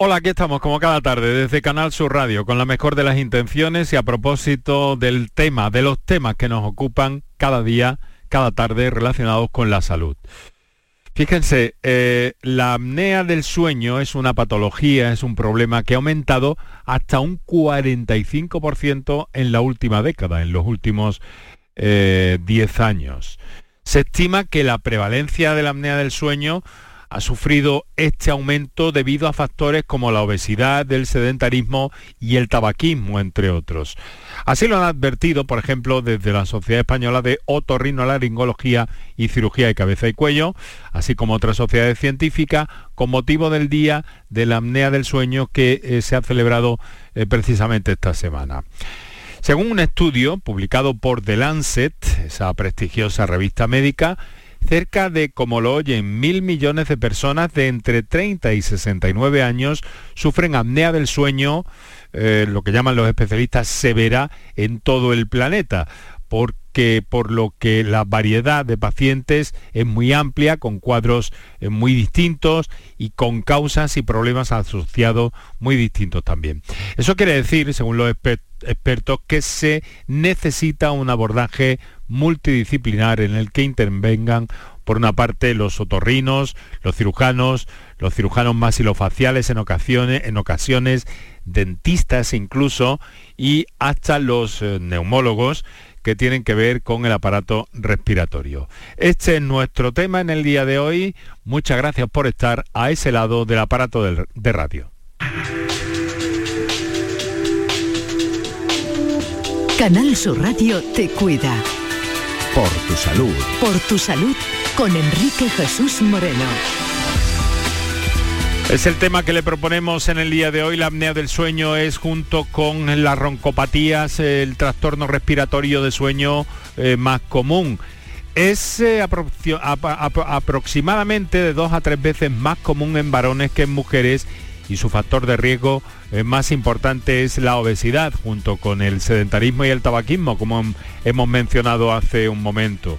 Hola, aquí estamos como cada tarde desde Canal Sur Radio con la mejor de las intenciones y a propósito del tema, de los temas que nos ocupan cada día, cada tarde relacionados con la salud. Fíjense, eh, la apnea del sueño es una patología, es un problema que ha aumentado hasta un 45% en la última década, en los últimos 10 eh, años. Se estima que la prevalencia de la apnea del sueño ha sufrido este aumento debido a factores como la obesidad, el sedentarismo y el tabaquismo, entre otros. Así lo han advertido, por ejemplo, desde la Sociedad Española de Otorrinolaringología y Cirugía de Cabeza y Cuello, así como otras sociedades científicas, con motivo del Día de la Apnea del Sueño que eh, se ha celebrado eh, precisamente esta semana. Según un estudio publicado por The Lancet, esa prestigiosa revista médica, cerca de, como lo oyen, mil millones de personas de entre 30 y 69 años sufren apnea del sueño, eh, lo que llaman los especialistas severa, en todo el planeta. Porque por lo que la variedad de pacientes es muy amplia, con cuadros eh, muy distintos y con causas y problemas asociados muy distintos también. Eso quiere decir, según los expertos, que se necesita un abordaje multidisciplinar en el que intervengan por una parte los otorrinos, los cirujanos, los cirujanos masilofaciales en ocasiones, en ocasiones dentistas incluso y hasta los eh, neumólogos que tienen que ver con el aparato respiratorio. Este es nuestro tema en el día de hoy. Muchas gracias por estar a ese lado del aparato de radio. Canal Sur Radio te cuida. Por tu salud. Por tu salud con Enrique Jesús Moreno. Es el tema que le proponemos en el día de hoy. La apnea del sueño es junto con las roncopatías el trastorno respiratorio de sueño eh, más común. Es eh, aproximadamente de dos a tres veces más común en varones que en mujeres y su factor de riesgo eh, más importante es la obesidad, junto con el sedentarismo y el tabaquismo, como hemos mencionado hace un momento.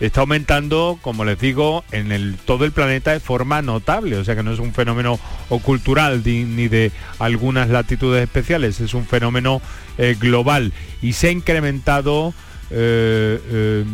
Está aumentando, como les digo, en todo el planeta de forma notable, o sea que no es un fenómeno cultural ni de algunas latitudes especiales, es un fenómeno eh, global y se ha incrementado eh,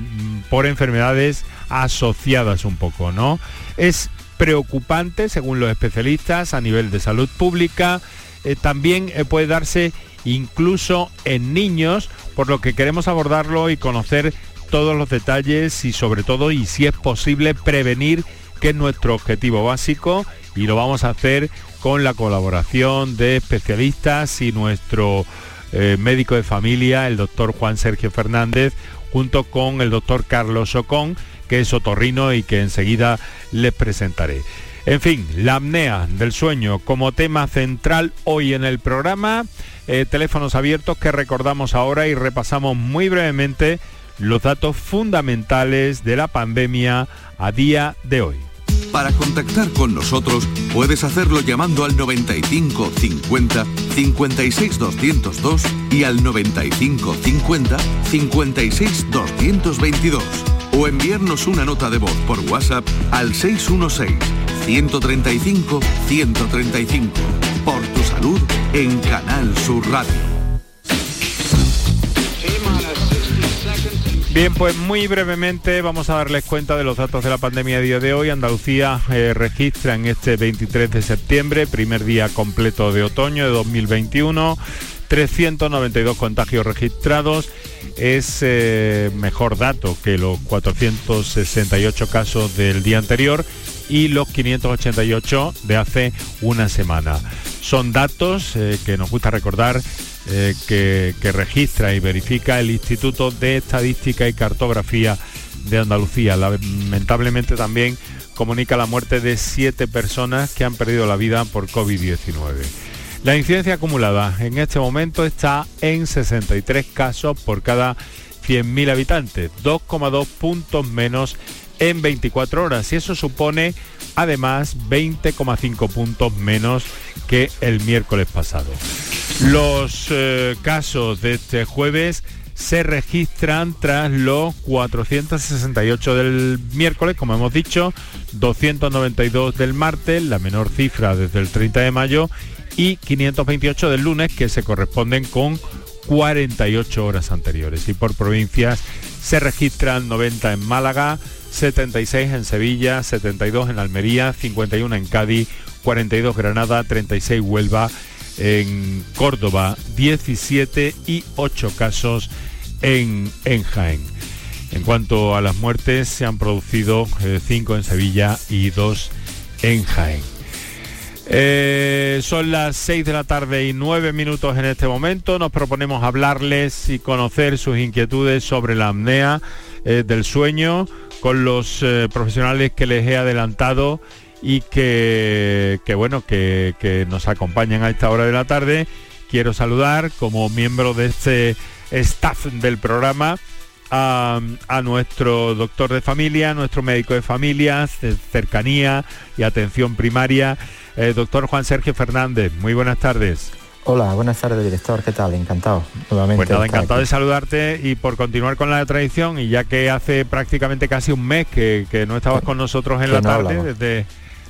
por enfermedades asociadas un poco, ¿no? Es preocupante, según los especialistas, a nivel de salud pública. Eh, también eh, puede darse incluso en niños, por lo que queremos abordarlo y conocer todos los detalles y sobre todo, y si es posible, prevenir, que es nuestro objetivo básico, y lo vamos a hacer con la colaboración de especialistas y nuestro eh, médico de familia, el doctor Juan Sergio Fernández, junto con el doctor Carlos Ocón, que es otorrino y que enseguida les presentaré. En fin, la apnea del sueño como tema central hoy en el programa. Eh, teléfonos abiertos que recordamos ahora y repasamos muy brevemente los datos fundamentales de la pandemia a día de hoy. Para contactar con nosotros puedes hacerlo llamando al 95 50 56 202 y al 95 50 56 222 o enviarnos una nota de voz por WhatsApp al 616-135-135. Por tu salud en Canal Sur Radio. Bien, pues muy brevemente vamos a darles cuenta de los datos de la pandemia a día de hoy. Andalucía eh, registra en este 23 de septiembre, primer día completo de otoño de 2021, 392 contagios registrados es eh, mejor dato que los 468 casos del día anterior y los 588 de hace una semana. Son datos eh, que nos gusta recordar eh, que, que, registra y verifica el Instituto de Estadística y Cartografía de Andalucía. Lamentablemente también comunica la muerte de siete personas que han perdido la vida por COVID-19. La incidencia acumulada en este momento está en 63 casos por cada 100.000 habitantes, 2,2 puntos menos en 24 horas y eso supone además 20,5 puntos menos que el miércoles pasado. Los eh, casos de este jueves se registran tras los 468 del miércoles, como hemos dicho, 292 del martes, la menor cifra desde el 30 de mayo, y 528 del lunes, que se corresponden con 48 horas anteriores. Y por provincias se registran 90 en Málaga, 76 en Sevilla, 72 en Almería, 51 en Cádiz, 42 Granada, 36 Huelva, en Córdoba 17 y 8 casos en, en Jaén. En cuanto a las muertes, se han producido 5 eh, en Sevilla y 2 en Jaén. Eh, son las 6 de la tarde y 9 minutos en este momento. Nos proponemos hablarles y conocer sus inquietudes sobre la apnea eh, del sueño con los profesionales que les he adelantado y que, bueno, que, nos acompañan a esta hora de la tarde. Quiero saludar como miembro de este staff del programa a, nuestro doctor de familia, nuestro médico de familias, de cercanía y atención primaria, eh, doctor Juan Sergio Fernández. Muy buenas tardes. Hola, buenas tardes, director. ¿Qué tal? Encantado. Nuevamente. Pues encantado de saludarte y por continuar con la tradición, y ya que hace prácticamente casi un mes que, no estabas con nosotros en la tarde, desde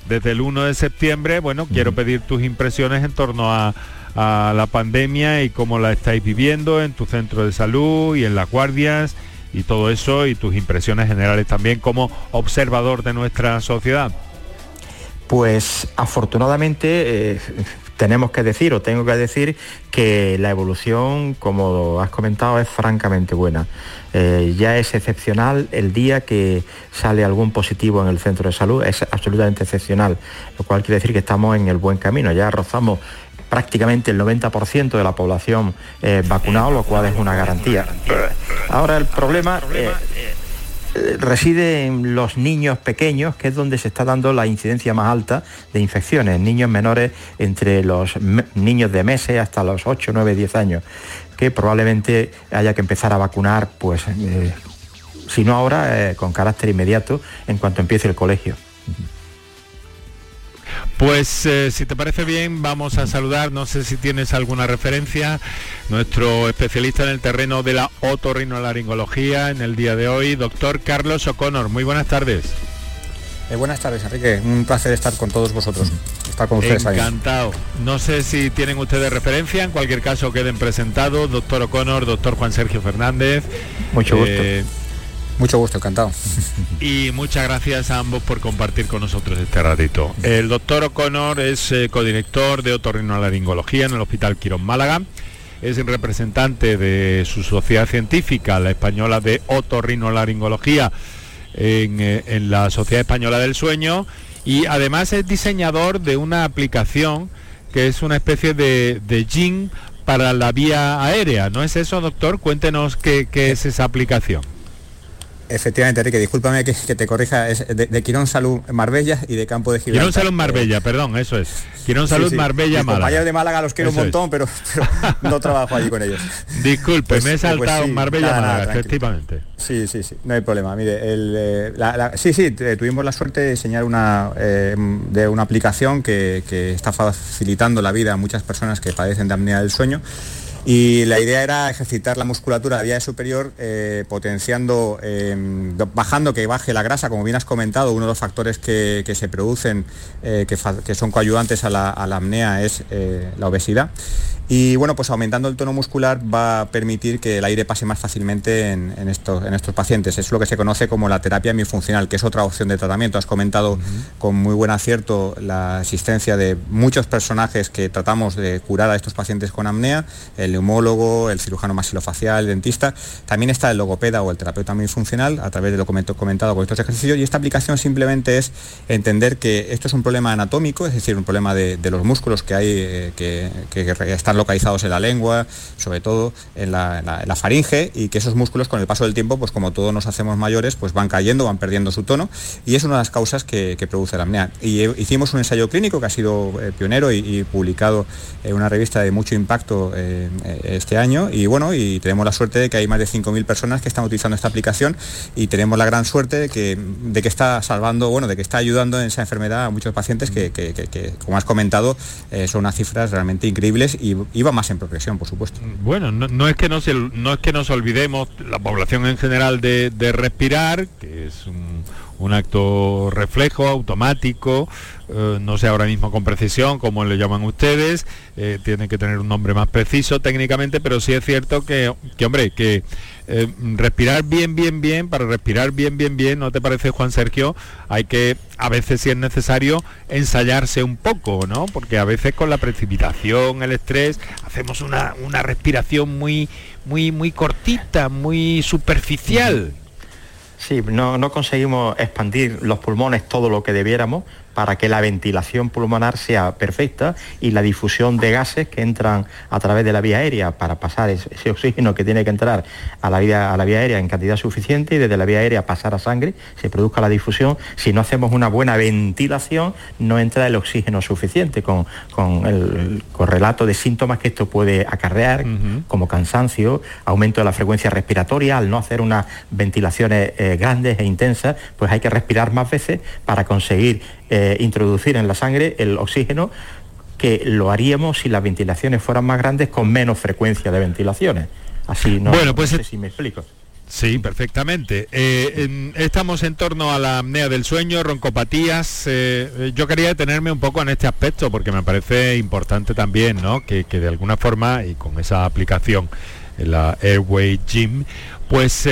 desde el 1 de septiembre, bueno, quiero pedir tus impresiones en torno a, la pandemia y cómo la estáis viviendo en tu centro de salud y en las guardias y todo eso y tus impresiones generales también como observador de nuestra sociedad. Pues afortunadamente eh, tenemos que decir o tengo que decir que la evolución, como has comentado, es francamente buena. Eh, ya es excepcional el día que sale algún positivo en el centro de salud, es absolutamente excepcional, lo cual quiere decir que estamos en el buen camino, ya rozamos prácticamente el 90% de la población eh, vacunado, lo cual es una garantía. Ahora el problema... reside en los niños pequeños, que es donde se está dando la incidencia más alta de infecciones, niños menores entre los niños de meses hasta los 8, 9, 10 años, que probablemente haya que empezar a vacunar, pues, eh, si no ahora, eh, con carácter inmediato, en cuanto empiece el colegio. Pues eh, si te parece bien, vamos a saludar, no sé si tienes alguna referencia, nuestro especialista en el terreno de la otorrinolaringología en el día de hoy, doctor Carlos O'Connor. Muy buenas tardes. Eh, buenas tardes, Enrique. Un placer estar con todos vosotros. Estar con ustedes Encantado. No sé si tienen ustedes referencia, en cualquier caso queden presentados, doctor O'Connor, doctor Juan Sergio Fernández. Mucho gusto. Eh, mucho gusto, encantado. Y muchas gracias a ambos por compartir con nosotros este ratito. El doctor O'Connor es eh, codirector de otorrinolaringología en el Hospital Quirón Málaga. Es el representante de su sociedad científica, la española de otorrinolaringología, en, eh, en la Sociedad Española del Sueño. Y además es diseñador de una aplicación que es una especie de, de para la vía aérea. ¿No es eso, doctor? Cuéntenos qué es esa aplicación. Efectivamente, Enrique, discúlpame que, te corrija, es de, Quirón Salud Marbella y de Campo de Gibraltar. Quirón Salud Marbella, perdón, eso es. Quirón Salud Marbella, Málaga. compañeros de Málaga los quiero un montón, pero, no trabajo allí con ellos. Disculpe, pues, me he pues saltado Marbella, Málaga, efectivamente. Sí, sí, sí, no hay problema. Mire, eh, sí, sí, tuvimos la suerte de diseñar una, eh, de una aplicación que, que está facilitando la vida a muchas personas que padecen de apnea del sueño y la idea era ejercitar la musculatura de vía superior, eh, potenciando, em, bajando que baje la grasa, como bien has comentado, uno de los factores que, se producen, eh, que, son coayudantes a la, a la apnea es eh, la obesidad. Y bueno, pues aumentando el tono muscular va a permitir que el aire pase más fácilmente en, estos, en estos pacientes. Es lo que se conoce como la terapia hemifuncional, que es otra opción de tratamiento. Has comentado con muy buen acierto la existencia de muchos personajes que tratamos de curar a estos pacientes con apnea, el neumólogo, el cirujano masilofacial, el dentista. También está el logopeda o el terapeuta hemifuncional a través de lo comentado con estos ejercicios. Y esta aplicación simplemente es entender que esto es un problema anatómico, es decir, un problema de, los músculos que hay eh, que, que están localizados en la lengua, sobre todo en la, faringe, y que esos músculos con el paso del tiempo, pues como todos nos hacemos mayores, pues van cayendo, van perdiendo su tono, y es una de las causas que, produce la apnea. Y eh, hicimos un ensayo clínico que ha sido eh, pionero y, publicado en una revista de mucho impacto eh, este año, y bueno, y tenemos la suerte de que hay más de 5.000 personas que están utilizando esta aplicación, y tenemos la gran suerte de que, de que está salvando, bueno, de que está ayudando en esa enfermedad a muchos pacientes que, como has comentado, son unas cifras realmente increíbles y iba más en progresión, por supuesto. Bueno, no, es que nos, no es que nos olvidemos la población en general de, respirar, que es un acto reflejo, automático, eh, no sé ahora mismo con precisión como le llaman ustedes, eh, tiene que tener un nombre más preciso técnicamente, pero sí es cierto que, que hombre, que eh, respirar bien, bien, bien, para respirar bien, bien, bien, ¿no te parece Juan Sergio? Hay que, a veces si es necesario, ensayarse un poco, ¿no? Porque a veces con la precipitación, el estrés, hacemos una, una respiración muy, muy, muy cortita, muy superficial. Sí, no, no, conseguimos expandir los pulmones todo lo que debiéramos para que la ventilación pulmonar sea perfecta y la difusión de gases que entran a través de la vía aérea para pasar ese, oxígeno que tiene que entrar a la, vía, a la vía aérea en cantidad suficiente y desde la vía aérea pasar a sangre, se produzca la difusión. Si no hacemos una buena ventilación, no entra el oxígeno suficiente con, el correlato de síntomas que esto puede acarrear, como cansancio, aumento de la frecuencia respiratoria, al no hacer unas ventilaciones eh, grandes e intensas, pues hay que respirar más veces para conseguir eh, introducir en la sangre el oxígeno que lo haríamos si las ventilaciones fueran más grandes con menos frecuencia de ventilaciones. Así no, bueno, pues sé si me explico. Sí, perfectamente. Eh, estamos en torno a la apnea del sueño, roncopatías. Eh, yo quería detenerme un poco en este aspecto porque me parece importante también, ¿no? Que, que de alguna forma y con esa aplicación en la Airway Gym, pues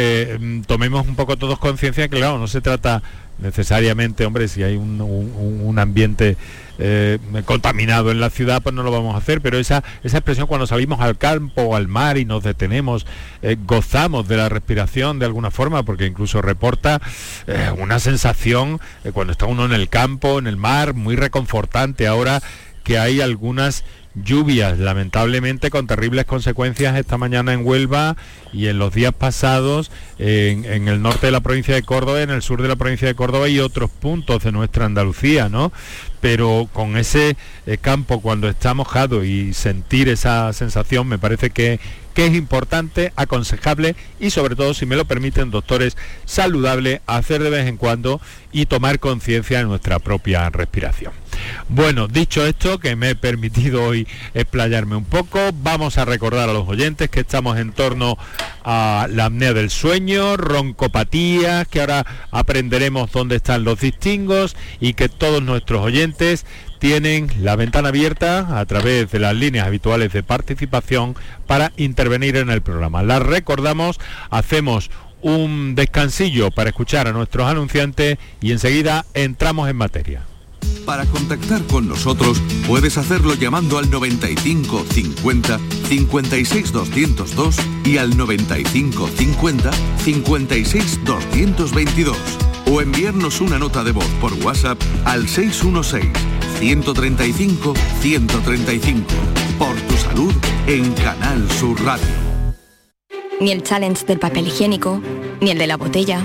tomemos un poco todos conciencia que claro, no se trata necesariamente, hombre, si hay un, ambiente eh, contaminado en la ciudad, pues no lo vamos a hacer, pero esa, esa expresión cuando salimos al campo o al mar y nos detenemos, eh, gozamos de la respiración de alguna forma, porque incluso reporta eh, una sensación cuando está uno en el campo, en el mar, muy reconfortante ahora que hay algunas lluvias, lamentablemente con terribles consecuencias esta mañana en Huelva y en los días pasados en, el norte de la provincia de Córdoba, en el sur de la provincia de Córdoba y otros puntos de nuestra Andalucía, ¿no? Pero con ese eh, campo cuando está mojado y sentir esa sensación me parece que, que es importante, aconsejable y sobre todo, si me lo permiten, doctores, saludable hacer de vez en cuando y tomar conciencia de nuestra propia respiración. Bueno, dicho esto, que me he permitido hoy explayarme un poco, vamos a recordar a los oyentes que estamos en torno a la apnea del sueño, roncopatías, que ahora aprenderemos dónde están los distingos y que todos nuestros oyentes tienen la ventana abierta a través de las líneas habituales de participación para intervenir en el programa. Las recordamos, hacemos un descansillo para escuchar a nuestros anunciantes y enseguida entramos en materia. Para contactar con nosotros puedes hacerlo llamando al 95 50 56 202 y al 95 50 56 222 o enviarnos una nota de voz por WhatsApp al 616 135 135 por tu salud en Canal Sur Radio. Ni el challenge del papel higiénico, ni el de la botella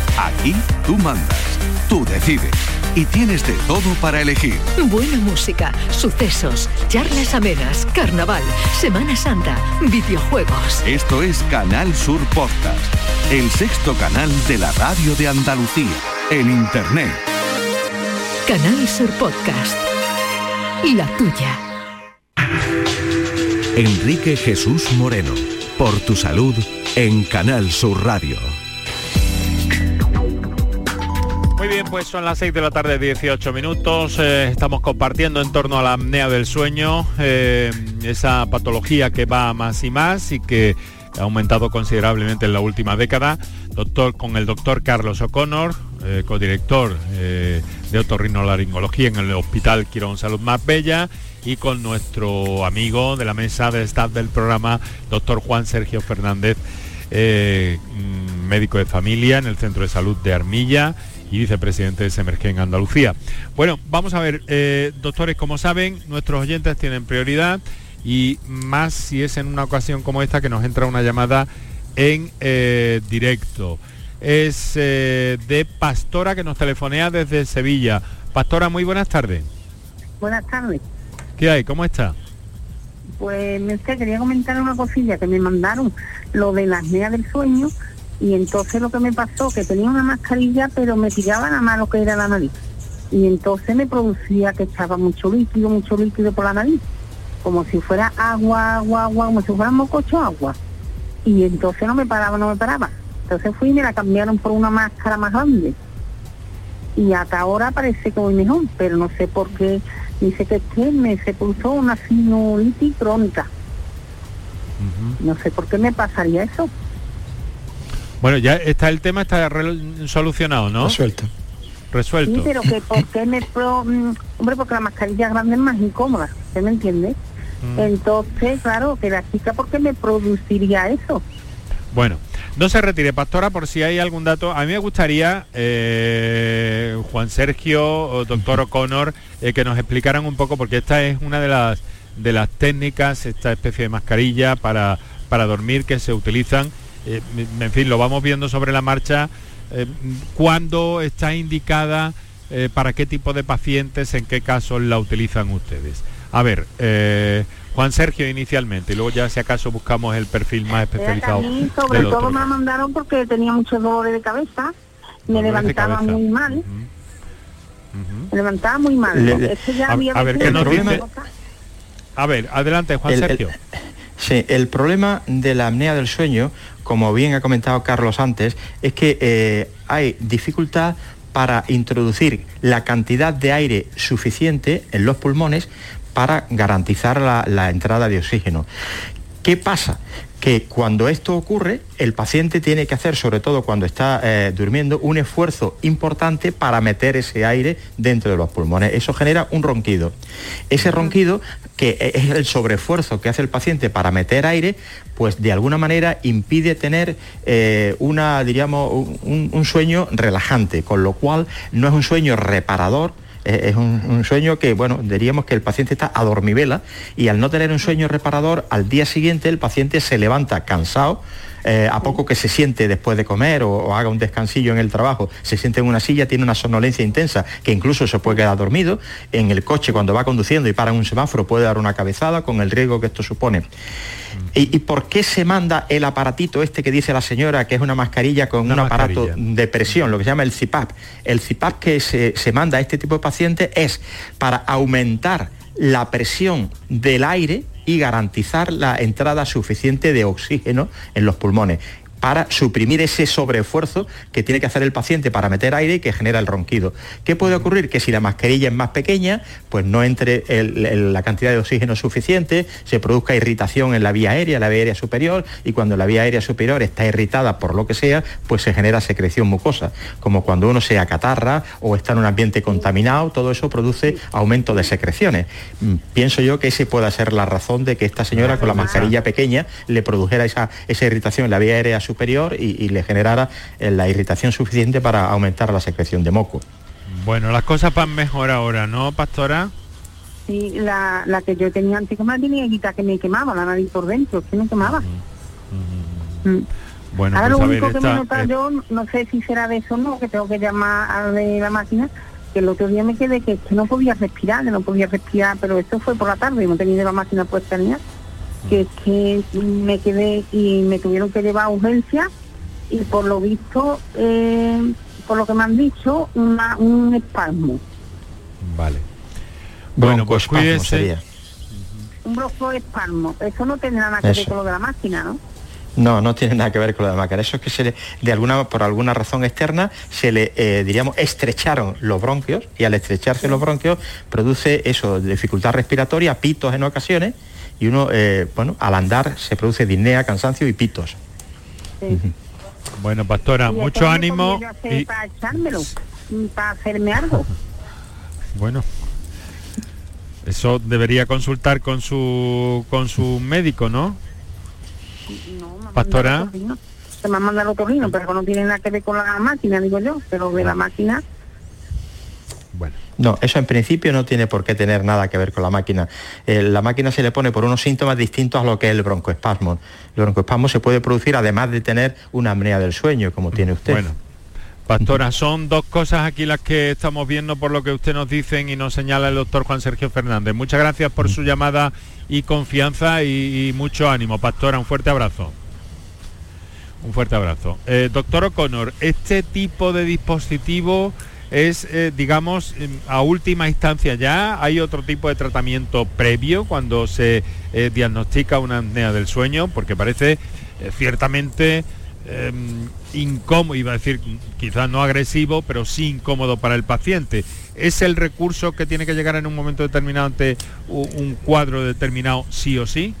Aquí tú mandas, tú decides y tienes de todo para elegir. Buena música, sucesos, charlas amenas, carnaval, Semana Santa, videojuegos. Esto es Canal Sur Podcast, el sexto canal de la radio de Andalucía, en Internet. Canal Sur Podcast. La tuya. Enrique Jesús Moreno, por tu salud, en Canal Sur Radio. Bien, pues son las 6 de la tarde, 18 minutos. Eh, estamos compartiendo en torno a la apnea del sueño, eh, esa patología que va más y más y que ha aumentado considerablemente en la última década. Doctor, con el doctor Carlos O'Connor, eh, codirector eh, de otorrinolaringología en el Hospital Quirón Salud Más Bella y con nuestro amigo de la mesa de staff del programa, doctor Juan Sergio Fernández, mm, médico de familia en el Centro de Salud de Armilla y vicepresidente de Semerge en Andalucía. Bueno, vamos a ver, doctores, como saben, nuestros oyentes tienen prioridad y más si es en una ocasión como esta que nos entra una llamada en eh, directo. Es eh, de Pastora que nos telefonea desde Sevilla. Pastora, muy buenas tardes. Buenas tardes. ¿Qué hay? ¿Cómo está? Pues me quería comentar una cosilla que me mandaron, lo de la apnea del sueño, y entonces lo que me pasó, que tenía una mascarilla, pero me tiraba más lo que era la nariz. Y entonces me producía que estaba mucho líquido, mucho líquido por la nariz como si fuera agua, agua, agua, como si fuera mococho agua. Y entonces no me paraba, no me paraba. Entonces fui y me la cambiaron por una máscara más grande. Y hasta ahora parece que voy mejor, pero no sé por qué. Dice que, que me se puso una sinulitis crónica. No sé por qué me pasaría eso. Bueno, ya está el tema, está solucionado, ¿no? Resuelto. Resuelto. Sí, pero que por qué me... Pro, mm, hombre, porque la mascarilla grande es más incómoda, ¿usted me entiende? Mm. Entonces, claro, que la chica, ¿por qué me produciría eso? Bueno, no se retire, Pastora, por si hay algún dato. A mí me gustaría, eh, Juan Sergio o doctor O'Connor, eh, que nos explicaran un poco, porque esta es una de las, de las técnicas, esta especie de mascarilla para, para dormir que se utilizan. Eh, en fin, lo vamos viendo sobre la marcha. ¿Cuándo está indicada? ¿Para qué tipo de pacientes? ¿En qué casos la utilizan ustedes? A ver, eh, Juan Sergio inicialmente, y luego ya si acaso buscamos el perfil más especializado. A mí sobre todo me la mandaron porque tenía muchos dolores de cabeza, me levantaba muy mal. Me levantaba muy mal. a, ver, ¿qué nos dice? A ver, adelante Juan Sergio. sí, el problema de la apnea del sueño, como bien ha comentado Carlos antes, es que eh, hay dificultad para introducir la cantidad de aire suficiente en los pulmones para garantizar la, entrada de oxígeno. ¿Qué pasa? que cuando esto ocurre, el paciente tiene que hacer, sobre todo cuando está eh, durmiendo, un esfuerzo importante para meter ese aire dentro de los pulmones. Eso genera un ronquido. Ese ronquido, que es el sobreesfuerzo que hace el paciente para meter aire, pues de alguna manera impide tener eh, una, diríamos, un sueño relajante, con lo cual no es un sueño reparador, eh, es un, sueño que, bueno, diríamos que el paciente está a dormivela y al no tener un sueño reparador, al día siguiente el paciente se levanta cansado, eh, a poco que se siente después de comer o, haga un descansillo en el trabajo, se siente en una silla, tiene una somnolencia intensa que incluso se puede quedar dormido. En el coche cuando va conduciendo y para un semáforo puede dar una cabezada con el riesgo que esto supone. ¿Y, por qué se manda el aparatito este que dice la señora, que es una mascarilla con un aparato de presión, lo que se llama el CIPAP? El CIPAP que se, se manda a este tipo de pacientes es para aumentar la presión del aire y garantizar la entrada suficiente de oxígeno en los pulmones para suprimir ese sobreesfuerzo que tiene que hacer el paciente para meter aire y que genera el ronquido. ¿Qué puede ocurrir? Que si la mascarilla es más pequeña, pues no entre la cantidad de oxígeno suficiente, se produzca irritación en la vía aérea, la vía aérea superior, y cuando la vía aérea superior está irritada por lo que sea, pues se genera secreción mucosa, como cuando uno se acatarra o está en un ambiente contaminado, todo eso produce aumento de secreciones. Mm, pienso yo que ese pueda ser la razón de que esta señora con la mascarilla pequeña le produjera esa, esa irritación en la vía aérea superior superior y, le generara eh, la irritación suficiente para aumentar la secreción de moco. Bueno, las cosas van mejor ahora, ¿no, pastora? Sí, la, la que yo tenía antes, como la tenía que me quemaba la nariz por dentro, que me quemaba. Mm. Bueno, Ahora pues lo único que me nota yo, no sé si será de eso o no, que tengo que llamar a de la máquina, que el otro día me quedé que, no podía respirar, que no podía respirar, pero esto fue por la tarde, y no tenía la máquina puesta ni nada que, que me quedé y me tuvieron que llevar a urgencia y por lo visto, eh, por lo que me han dicho, un espasmo. Vale. Bueno, pues cuídese. Un bronco espasmo. Eso no tiene nada que ver con lo de la máquina, ¿no? No, no tiene nada que ver con lo de la máquina. Eso es que se le, de alguna, por alguna razón externa, se le, eh, diríamos, estrecharon los bronquios y al estrecharse los bronquios produce eso, dificultad respiratoria, pitos en ocasiones y uno, eh, bueno, al andar se produce disnea, cansancio y pitos. Bueno, pastora, mucho ánimo. Y... Para echármelo, para hacerme algo. Bueno, eso debería consultar con su con su médico, ¿no? No, Pastora. Se me manda el otorrino, pero no tiene nada que ver con la máquina, digo yo, pero de la máquina bueno. No, eso en principio no tiene por qué tener nada que ver con la máquina. Eh, la máquina se le pone por unos síntomas distintos a lo que es el broncoespasmo. El broncoespasmo se puede producir además de tener una apnea del sueño, como tiene usted. Bueno. Pastora, son dos cosas aquí las que estamos viendo por lo que usted nos dice y nos señala el doctor Juan Sergio Fernández. Muchas gracias por su llamada y confianza y, mucho ánimo. Pastora, un fuerte abrazo. Un fuerte abrazo. Eh, doctor O'Connor, este tipo de dispositivo es, eh, digamos, a última instancia ya, hay otro tipo de tratamiento previo cuando se eh, diagnostica una apnea del sueño, porque parece eh, ciertamente em, incómodo, iba a decir quizás no agresivo, pero sí incómodo para el paciente. ¿Es el recurso que tiene que llegar en un momento determinado ante un cuadro determinado sí o sí?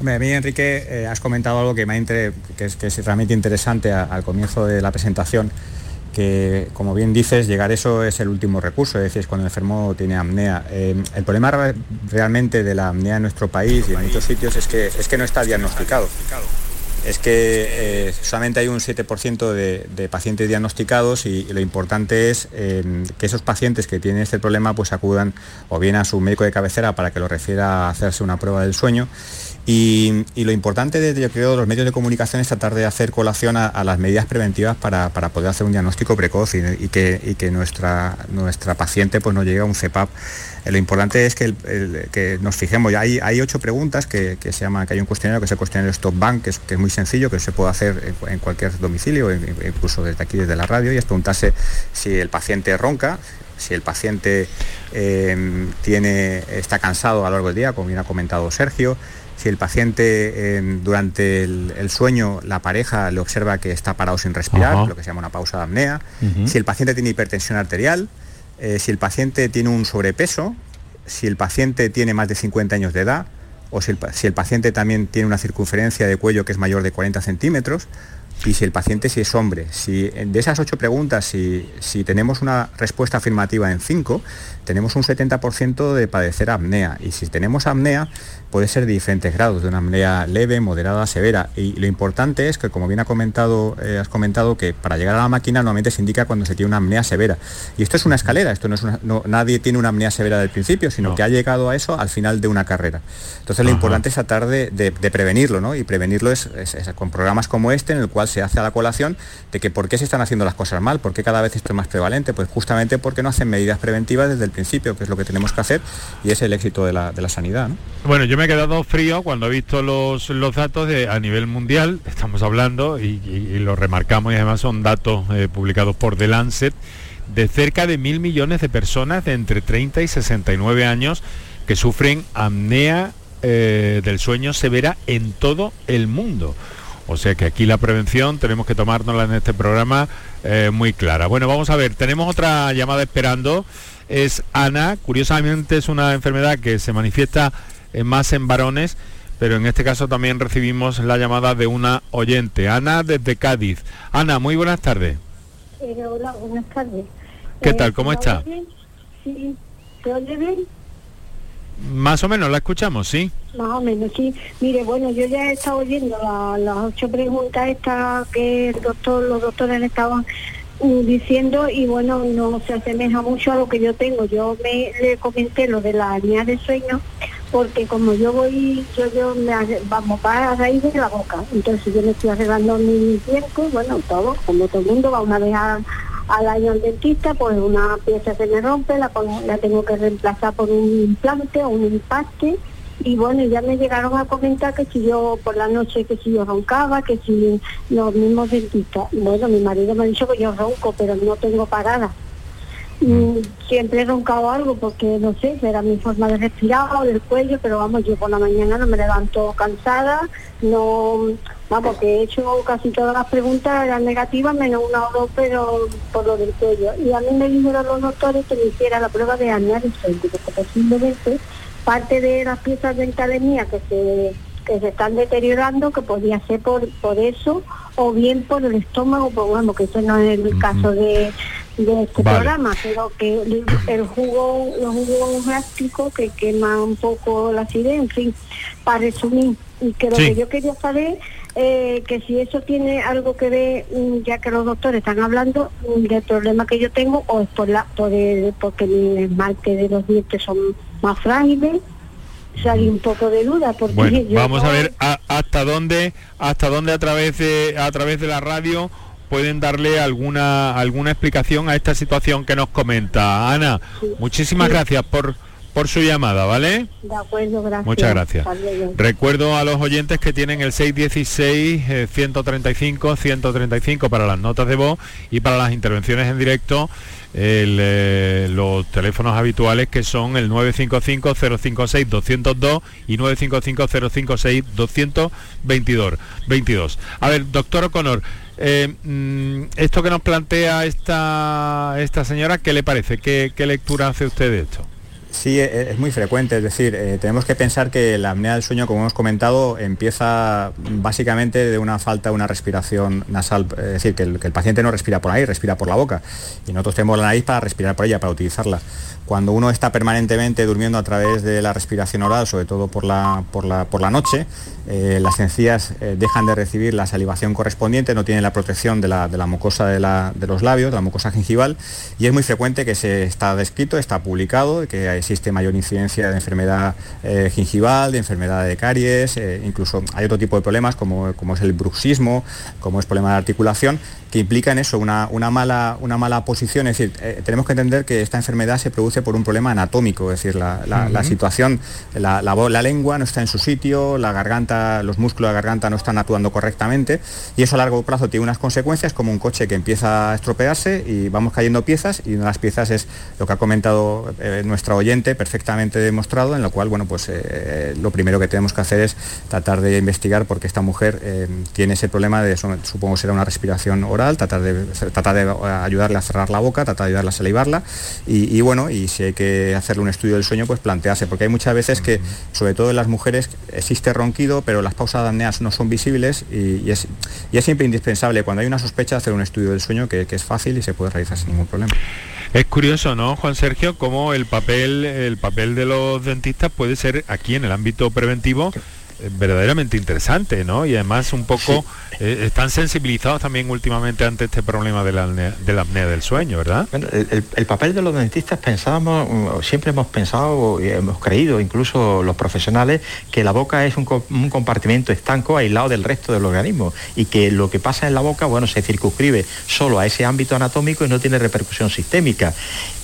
A mí, Enrique, has comentado algo que, me que, es, que es realmente interesante al comienzo de la presentación que, como bien dices, llegar a eso es el último recurso, es decir, cuando el enfermo tiene apnea. Eh, el problema realmente de la apnea en nuestro país y en muchos sitios es que, es que no está diagnosticado. Es que eh, solamente hay un 7% de, pacientes diagnosticados y, lo importante es eh, que esos pacientes que tienen este problema pues acudan o bien a su médico de cabecera para que lo refiera a hacerse una prueba del sueño y, lo importante de, yo creo, los medios de comunicación es tratar de hacer colación a, las medidas preventivas para, poder hacer un diagnóstico precoz y, que, nuestra, nuestra paciente pues, no llegue a un CEPAP. Eh, lo importante es que, nos fijemos, hay, hay ocho preguntas que, se llama, que hay un cuestionario que es el cuestionario Stop Bank, que es, que es muy sencillo, que se puede hacer en, cualquier domicilio, incluso desde aquí, desde la radio, y es preguntarse si el paciente ronca, si el paciente eh, tiene, está cansado a lo largo del día, como bien ha comentado Sergio, si el paciente durante el, sueño, la pareja le observa que está parado sin respirar, lo que se llama una pausa de apnea, si el paciente tiene hipertensión arterial, eh, si el paciente tiene un sobrepeso, si el paciente tiene más de 50 años de edad, o si el, si el paciente también tiene una circunferencia de cuello que es mayor de 40 centímetros, y si el paciente si es hombre. Si de esas ocho preguntas, si, si tenemos una respuesta afirmativa en cinco, tenemos un 70% de padecer apnea. Y si tenemos apnea, puede ser de diferentes grados, de una apnea leve, moderada, severa. Y lo importante es que, como bien ha comentado, eh, has comentado, que para llegar a la máquina normalmente se indica cuando se tiene una apnea severa. Y esto es una escalera, esto no es nadie tiene una apnea severa del principio, sino que ha llegado a eso al final de una carrera. Entonces lo importante es tratar de, prevenirlo, ¿no? Y prevenirlo es, con programas como este, en el cual se hace a la colación de que por qué se están haciendo las cosas mal, por qué cada vez esto es más prevalente, pues justamente porque no hacen medidas preventivas desde el principio, que es lo que tenemos que hacer, y es el éxito de la, sanidad. Bueno, yo me he quedado frío cuando he visto los, los datos de, a nivel mundial, estamos hablando, y, lo remarcamos, y además son datos eh, publicados por The Lancet, de cerca de mil millones de personas de entre 30 y 69 años que sufren apnea eh, del sueño severa en todo el mundo. O sea que aquí la prevención tenemos que tomárnosla en este programa eh, muy clara. Bueno, vamos a ver, tenemos otra llamada esperando. Es Ana, curiosamente es una enfermedad que se manifiesta más en varones, pero en este caso también recibimos la llamada de una oyente. Ana desde Cádiz. Ana, muy buenas tardes. Eh, hola, buenas tardes. ¿Qué tal? ¿Cómo está? Sí, ¿te oye bien? Más o menos, la escuchamos, ¿sí? Más o menos, sí. Mire, bueno, yo ya he estado oyendo las ocho preguntas estas que el doctor, los doctores estaban diciendo y bueno, no se asemeja mucho a lo que yo tengo. Yo me le comenté lo de la línea de sueño porque como yo voy, yo, yo me vamos para a raíz de la boca, entonces yo me estoy arreglando mi tiempo, bueno, todo, como todo el mundo va una vez a al año al dentista, pues una pieza se me rompe, la, la tengo que reemplazar por un implante o un impacte. Y bueno, ya me llegaron a comentar que si yo por la noche, que si yo roncaba, que si los mismos dentistas. Bueno, mi marido me ha dicho que yo ronco, pero no tengo parada. Mm, siempre he roncado algo porque no sé, será mi forma de respirar o del cuello, pero vamos, yo por la mañana no me levanto cansada, no, vamos, que he hecho casi todas las preguntas eran negativas, menos una o dos, pero por lo del cuello. Y a mí me dijeron los doctores que me hiciera la prueba de sueño, porque posiblemente parte de las piezas dentales mías que se, que se están deteriorando, que podría ser por, por eso, o bien por el estómago, pues bueno, que eso no es el caso de, de este programa, pero que el, jugo, los jugos gástricos que quema un poco la acidez, en fin, para resumir, y que lo que yo quería saber eh, que si eso tiene algo que ver, mm, ya que los doctores están hablando mm, del problema que yo tengo, o es por la, por el, porque mi esmalte de los dientes son más frágiles, hay un poco de duda porque bueno, vamos a ver hasta dónde hasta dónde a través de a través de la radio pueden darle alguna alguna explicación a esta situación que nos comenta Ana muchísimas gracias por por su llamada, ¿vale? De acuerdo, gracias. Muchas gracias. Recuerdo a los oyentes que tienen el 616 135 135 para las notas de voz y para las intervenciones en directo eh, los teléfonos habituales que son el 955 056 202 y 955 056 222 22. A ver, doctor O'Connor, eh, mm, esto que nos plantea esta, esta señora, ¿qué le parece? ¿Qué, ¿Qué lectura hace usted de esto? Sí, e, es muy frecuente, es decir, eh, tenemos que pensar que la apnea del sueño, como hemos comentado, empieza básicamente de una falta de una respiración nasal, es decir, que el, que el, paciente no respira por ahí, respira por la boca, y nosotros tenemos la nariz para respirar por ella, para utilizarla. Cuando uno está permanentemente durmiendo a través de la respiración oral, sobre todo por la, por la, por la noche, eh, las encías eh, dejan de recibir la salivación correspondiente, no tienen la protección de la, mucosa de, los labios, de la mucosa gingival, y es muy frecuente que se está descrito, está publicado, que existe mayor incidencia de enfermedad eh, gingival, de enfermedad de caries, incluso hay otro tipo de problemas como, como es el bruxismo, como es problema de articulación, que implican eso, una, una, mala, una mala posición. Es decir, tenemos que entender que esta enfermedad se produce por un problema anatómico, es decir, la, situación, la, la, lengua no está en su sitio, la garganta, los músculos de la garganta no están actuando correctamente y eso a largo plazo tiene unas consecuencias como un coche que empieza a estropearse y vamos cayendo piezas y una de las piezas es lo que ha comentado eh, nuestra oyente, perfectamente demostrado, en lo cual, bueno, pues eh, lo primero que tenemos que hacer es tratar de investigar porque esta mujer tiene ese problema de, supongo será una respiración tratar de, tratar de ayudarle a cerrar la boca, tratar de ayudarle a salivarla y, bueno, y si hay que hacerle un estudio del sueño, pues plantearse, porque hay muchas veces que, sobre todo en las mujeres, existe ronquido, pero las pausas apneas no son visibles y, es, y es siempre indispensable cuando hay una sospecha hacer un estudio del sueño que, que es fácil y se puede realizar sin ningún problema. Es curioso, ¿no, Juan Sergio, cómo el papel, el papel de los dentistas puede ser aquí en el ámbito preventivo verdaderamente interesante, ¿no? Y además un poco eh, están sensibilizados también últimamente ante este problema de la, de la apnea del sueño, ¿verdad? el, papel de los dentistas pensábamos, mm, siempre hemos pensado y hemos creído, incluso los profesionales, que la boca es un, un, compartimento estanco aislado del resto del organismo y que lo que pasa en la boca, bueno, se circunscribe solo a ese ámbito anatómico y no tiene repercusión sistémica.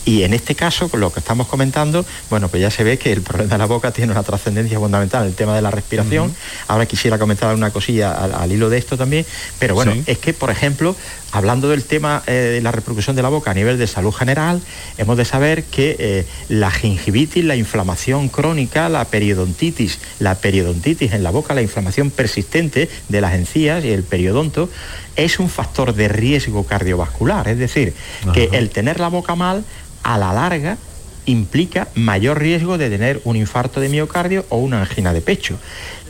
Y en este caso, con lo que estamos comentando, bueno, pues ya se ve que el problema de la boca tiene una trascendencia fundamental, el tema de la respiración. Ahora quisiera comentar una cosilla al, hilo de esto también, pero bueno, es que, por ejemplo, hablando del tema eh, de la repercusión de la boca a nivel de salud general, hemos de saber que eh, la gingivitis, la inflamación crónica, la periodontitis, la periodontitis en la boca, la inflamación persistente de las encías y el periodonto, es un factor de riesgo cardiovascular. Es decir, que el tener la boca mal a la larga implica mayor riesgo de tener un infarto de miocardio o una angina de pecho.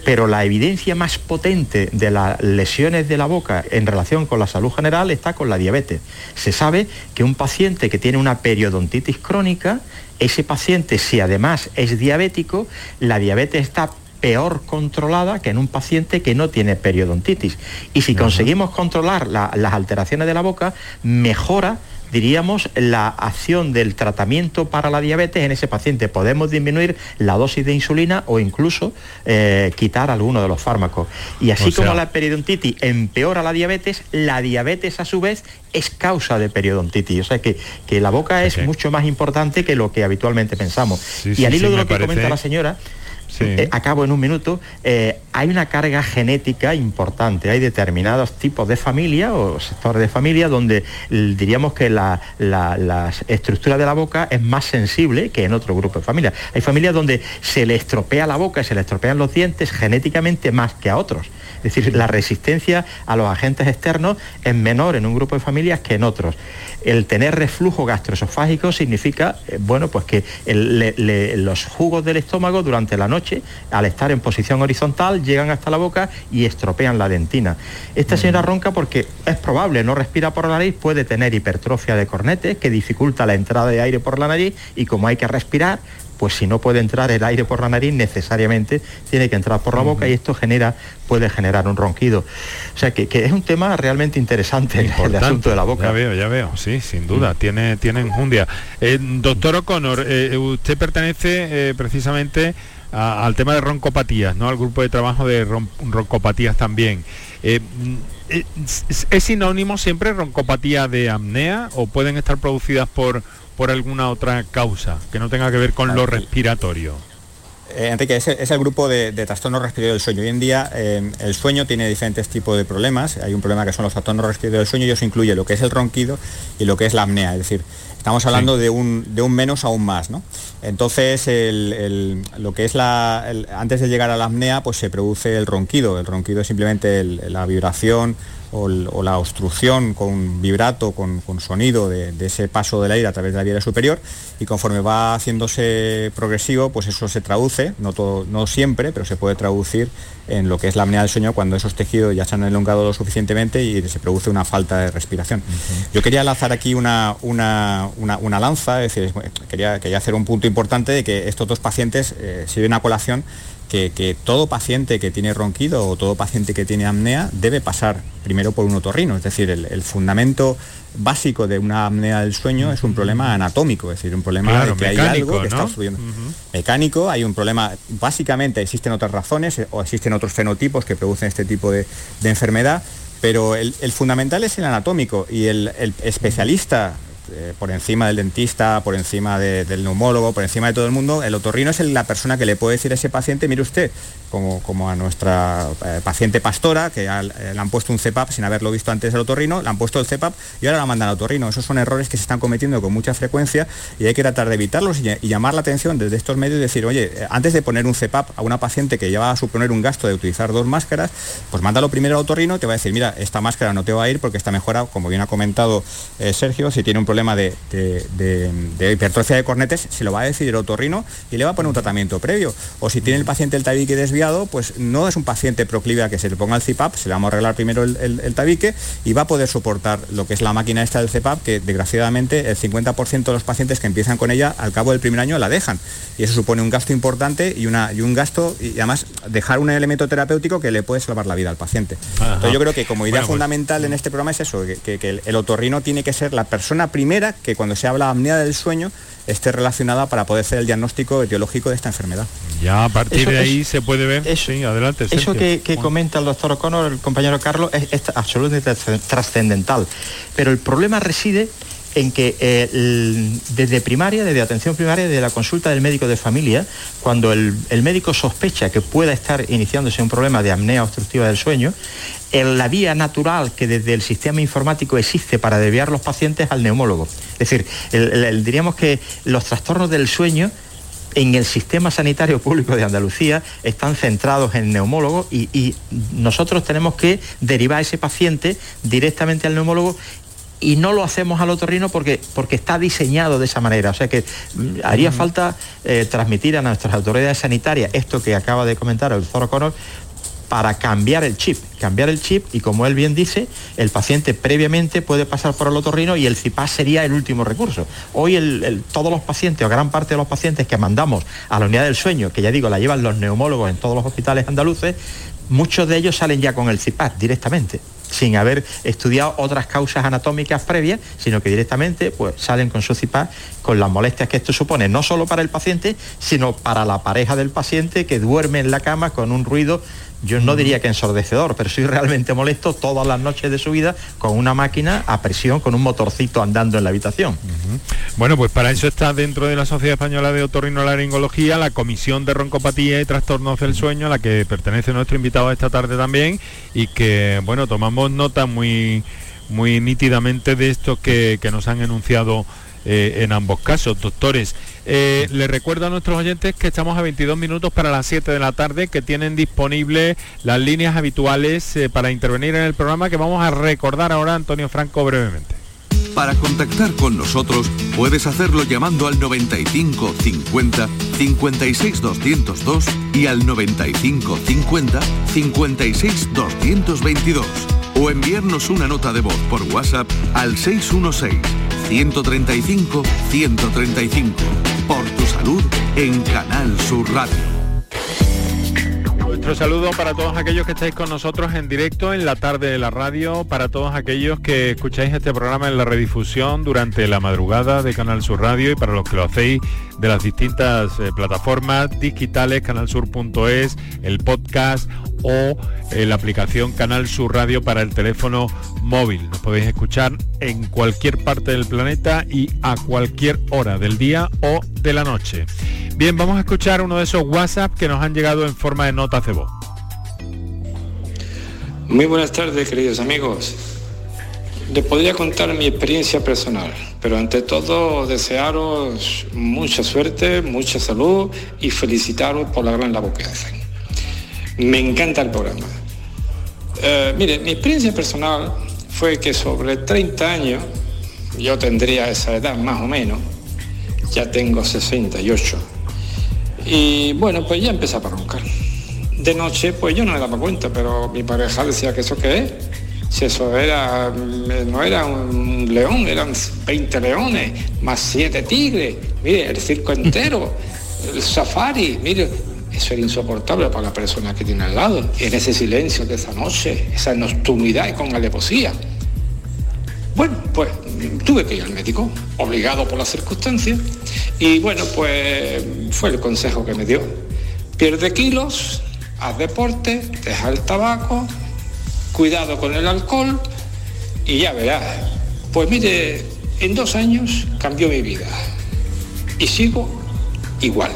Pero la evidencia más potente de las lesiones de la boca en relación con la salud general está con la diabetes. Se sabe que un paciente que tiene una periodontitis crónica, ese paciente si además es diabético, la diabetes está peor controlada que en un paciente que no tiene periodontitis. Y si conseguimos controlar las alteraciones de la boca, mejora diríamos, la acción del tratamiento para la diabetes en ese paciente. Podemos disminuir la dosis de insulina o incluso eh, quitar alguno de los fármacos. Y así como la periodontitis empeora la diabetes, la diabetes a su vez es causa de periodontitis. O sea que, que la boca es mucho más importante que lo que habitualmente pensamos. y al hilo de lo que comenta la señora, eh, acabo en un minuto, eh, hay una carga genética importante, hay determinados tipos de familia o sectores de familia donde diríamos que la, estructura de la boca es más sensible que en otro grupo de familias. Hay familias donde se le estropea la boca, se le estropean los dientes genéticamente más que a otros. Es decir, la resistencia a los agentes externos es menor en un grupo de familias que en otros. El tener reflujo gastroesofágico significa, eh, bueno, pues que los jugos del estómago durante la noche, al estar en posición horizontal, llegan hasta la boca y estropean la dentina. Esta señora mm. ronca porque es probable, no respira por la nariz, puede tener hipertrofia de cornetes que dificulta la entrada de aire por la nariz y como hay que respirar, pues si no puede entrar el aire por la nariz, necesariamente tiene que entrar por la boca y esto genera, puede generar un ronquido. O sea que, es un tema realmente interesante el, asunto de la boca. Ya veo, ya veo, sí, sin duda, mm. tiene, tiene enjundia. Eh, doctor O'Connor, eh, usted pertenece eh, precisamente al tema de roncopatías, ¿no? Al grupo de trabajo de roncopatías también. ¿Es sinónimo siempre roncopatía de apnea o pueden estar producidas por por alguna otra causa que no tenga que ver con lo respiratorio? Eh, Enrique, es, es, el grupo de, de trastornos respiratorios del sueño. Hoy en día eh, el sueño tiene diferentes tipos de problemas. Hay un problema que son los trastornos respiratorios del sueño y eso incluye lo que es el ronquido y lo que es la apnea. Es decir, estamos hablando de, un, de un menos a un más. ¿no? Entonces, lo que es la... antes de llegar a la apnea, pues se produce el ronquido. El ronquido es simplemente la vibración o, la obstrucción con vibrato, con, sonido de, ese paso del aire a través de la vía superior y conforme va haciéndose progresivo, pues eso se traduce, no, todo, no siempre, pero se puede traducir en lo que es la apnea del sueño cuando esos tejidos ya se han elongado lo suficientemente y se produce una falta de respiración. Yo quería lanzar aquí una, una, lanza, es decir, quería, quería hacer un punto importante de que estos dos pacientes eh, sirven a colación que, todo paciente que tiene ronquido o todo paciente que tiene apnea debe pasar primero por un otorrino. Es decir, el, fundamento básico de una apnea del sueño es un problema anatómico, es decir, un problema de que hay algo que está obstruyendo. Mecánico, hay un problema, básicamente existen otras razones eh, o existen otros fenotipos que producen este tipo de, enfermedad, pero el, fundamental es el anatómico y el especialista eh, por encima del dentista, por encima del neumólogo, por encima de todo el mundo, el otorrino es la persona que le puede decir a ese paciente, mire usted, como, como a nuestra eh, paciente pastora, que eh, le han puesto un CEPAP sin haberlo visto antes el otorrino, le han puesto el CEPAP y ahora la mandan al otorrino. Esos son errores que se están cometiendo con mucha frecuencia y hay que tratar de evitarlos y, llamar la atención desde estos medios y decir, oye, antes de poner un CEPAP a una paciente que lleva a suponer un gasto de utilizar dos máscaras, pues mándalo primero al otorrino, te va a decir, mira, esta máscara no te va a ir porque está mejora, como bien ha comentado Sergio, si tiene un problema de, hipertrofia de cornetes, se lo va a decir el otorrino y le va a poner un tratamiento previo. O si tiene el paciente el tabique desviado, pues no es un paciente proclive a que se le ponga el CPAP, se le vamos a arreglar primero el, tabique y va a poder soportar lo que es la máquina esta del CPAP, que desgraciadamente el 50% de los pacientes que empiezan con ella al cabo del primer año la dejan. Y eso supone un gasto importante y, una, y un gasto, y además dejar un elemento terapéutico que le puede salvar la vida al paciente. Entonces yo creo que como idea pues fundamental en este programa es eso, que, que el otorrino tiene que ser la persona primera que cuando se habla de apnea del sueño esté relacionada para poder hacer el diagnóstico etiológico de esta enfermedad. Ya a partir de ahí se puede ver. Eso, sí, adelante. Eso que, comenta el doctor O'Connor, el compañero Carlos, es, absolutamente trascendental. Pero el problema reside en que eh, desde primaria, desde atención primaria, desde la consulta del médico de familia, cuando el, médico sospecha que pueda estar iniciándose un problema de apnea obstructiva del sueño, la vía natural que desde el sistema informático existe para desviar los pacientes al neumólogo. Es decir, diríamos que los trastornos del sueño en el sistema sanitario público de Andalucía están centrados en neumólogos y, y, nosotros tenemos que derivar a ese paciente directamente al neumólogo y no lo hacemos al otorrino porque, porque está diseñado de esa manera. O sea que mm, haría falta eh, transmitir a nuestras autoridades sanitarias esto que acaba de comentar el doctor O'Connor para cambiar el chip, cambiar el chip y como él bien dice, el paciente previamente puede pasar por el otorrino y el CIPAS sería el último recurso. Hoy todos los pacientes o gran parte de los pacientes que mandamos a la unidad del sueño, que ya digo, la llevan los neumólogos en todos los hospitales andaluces, muchos de ellos salen ya con el CIPAS directamente sin haber estudiado otras causas anatómicas previas, sino que directamente pues, salen con su CIPAS con las molestias que esto supone, no solo para el paciente, sino para la pareja del paciente que duerme en la cama con un ruido yo no diría que ensordecedor, pero soy realmente molesto todas las noches de su vida con una máquina a presión, con un motorcito andando en la habitación. Bueno, pues para eso está dentro de la Sociedad Española de Otorrinolaringología la Comisión de Roncopatía y Trastornos del Sueño, a la que pertenece nuestro invitado esta tarde también, y que, bueno, tomamos nota muy, muy nítidamente de esto que, nos han enunciado eh, en ambos casos. Doctores, Eh, le recuerdo a nuestros oyentes que estamos a 22 minutos para las 7 de la tarde, que tienen disponibles las líneas habituales eh, para intervenir en el programa que vamos a recordar ahora Antonio Franco brevemente. Para contactar con nosotros puedes hacerlo llamando al 95 50 56 202 y al 95 50 56 222 o enviarnos una nota de voz por WhatsApp al 616 135 135 por tu en Canal Sur Radio. Nuestro saludo para todos aquellos que estáis con nosotros en directo en la tarde de la radio, para todos aquellos que escucháis este programa en la redifusión durante la madrugada de Canal Sur Radio y para los que lo hacéis de las distintas eh, plataformas digitales, canalsur.es, el podcast o eh, la aplicación Canal Sur Radio para el teléfono móvil. Nos podéis escuchar en cualquier parte del planeta y a cualquier hora del día o de la noche. Bien, vamos a escuchar uno de esos WhatsApp que nos han llegado en forma de notas de. Muy buenas tardes, queridos amigos. Les podría contar mi experiencia personal, pero ante todo desearos mucha suerte, mucha salud y felicitaros por la gran labor que hacen. Me encanta el programa. Eh, mire, mi experiencia personal fue que sobre 30 años, yo tendría esa edad más o menos, ya tengo 68, y bueno, pues ya empezaba a roncar. De noche, pues yo no me daba cuenta, pero mi pareja decía que eso qué es. Si eso era, no era un león, eran 20 leones, más 7 tigres, mire, el circo entero, el safari, mire, eso era insoportable para la persona que tiene al lado. En ese silencio de esa noche, esa nocturnidad y con alevosía. Bueno, pues tuve que ir al médico, obligado por las circunstancias, y bueno, pues fue el consejo que me dio. Pierde kilos, haz deporte, deja el tabaco, cuidado con el alcohol y ya verás. Pues mire, en dos años cambió mi vida y sigo igual.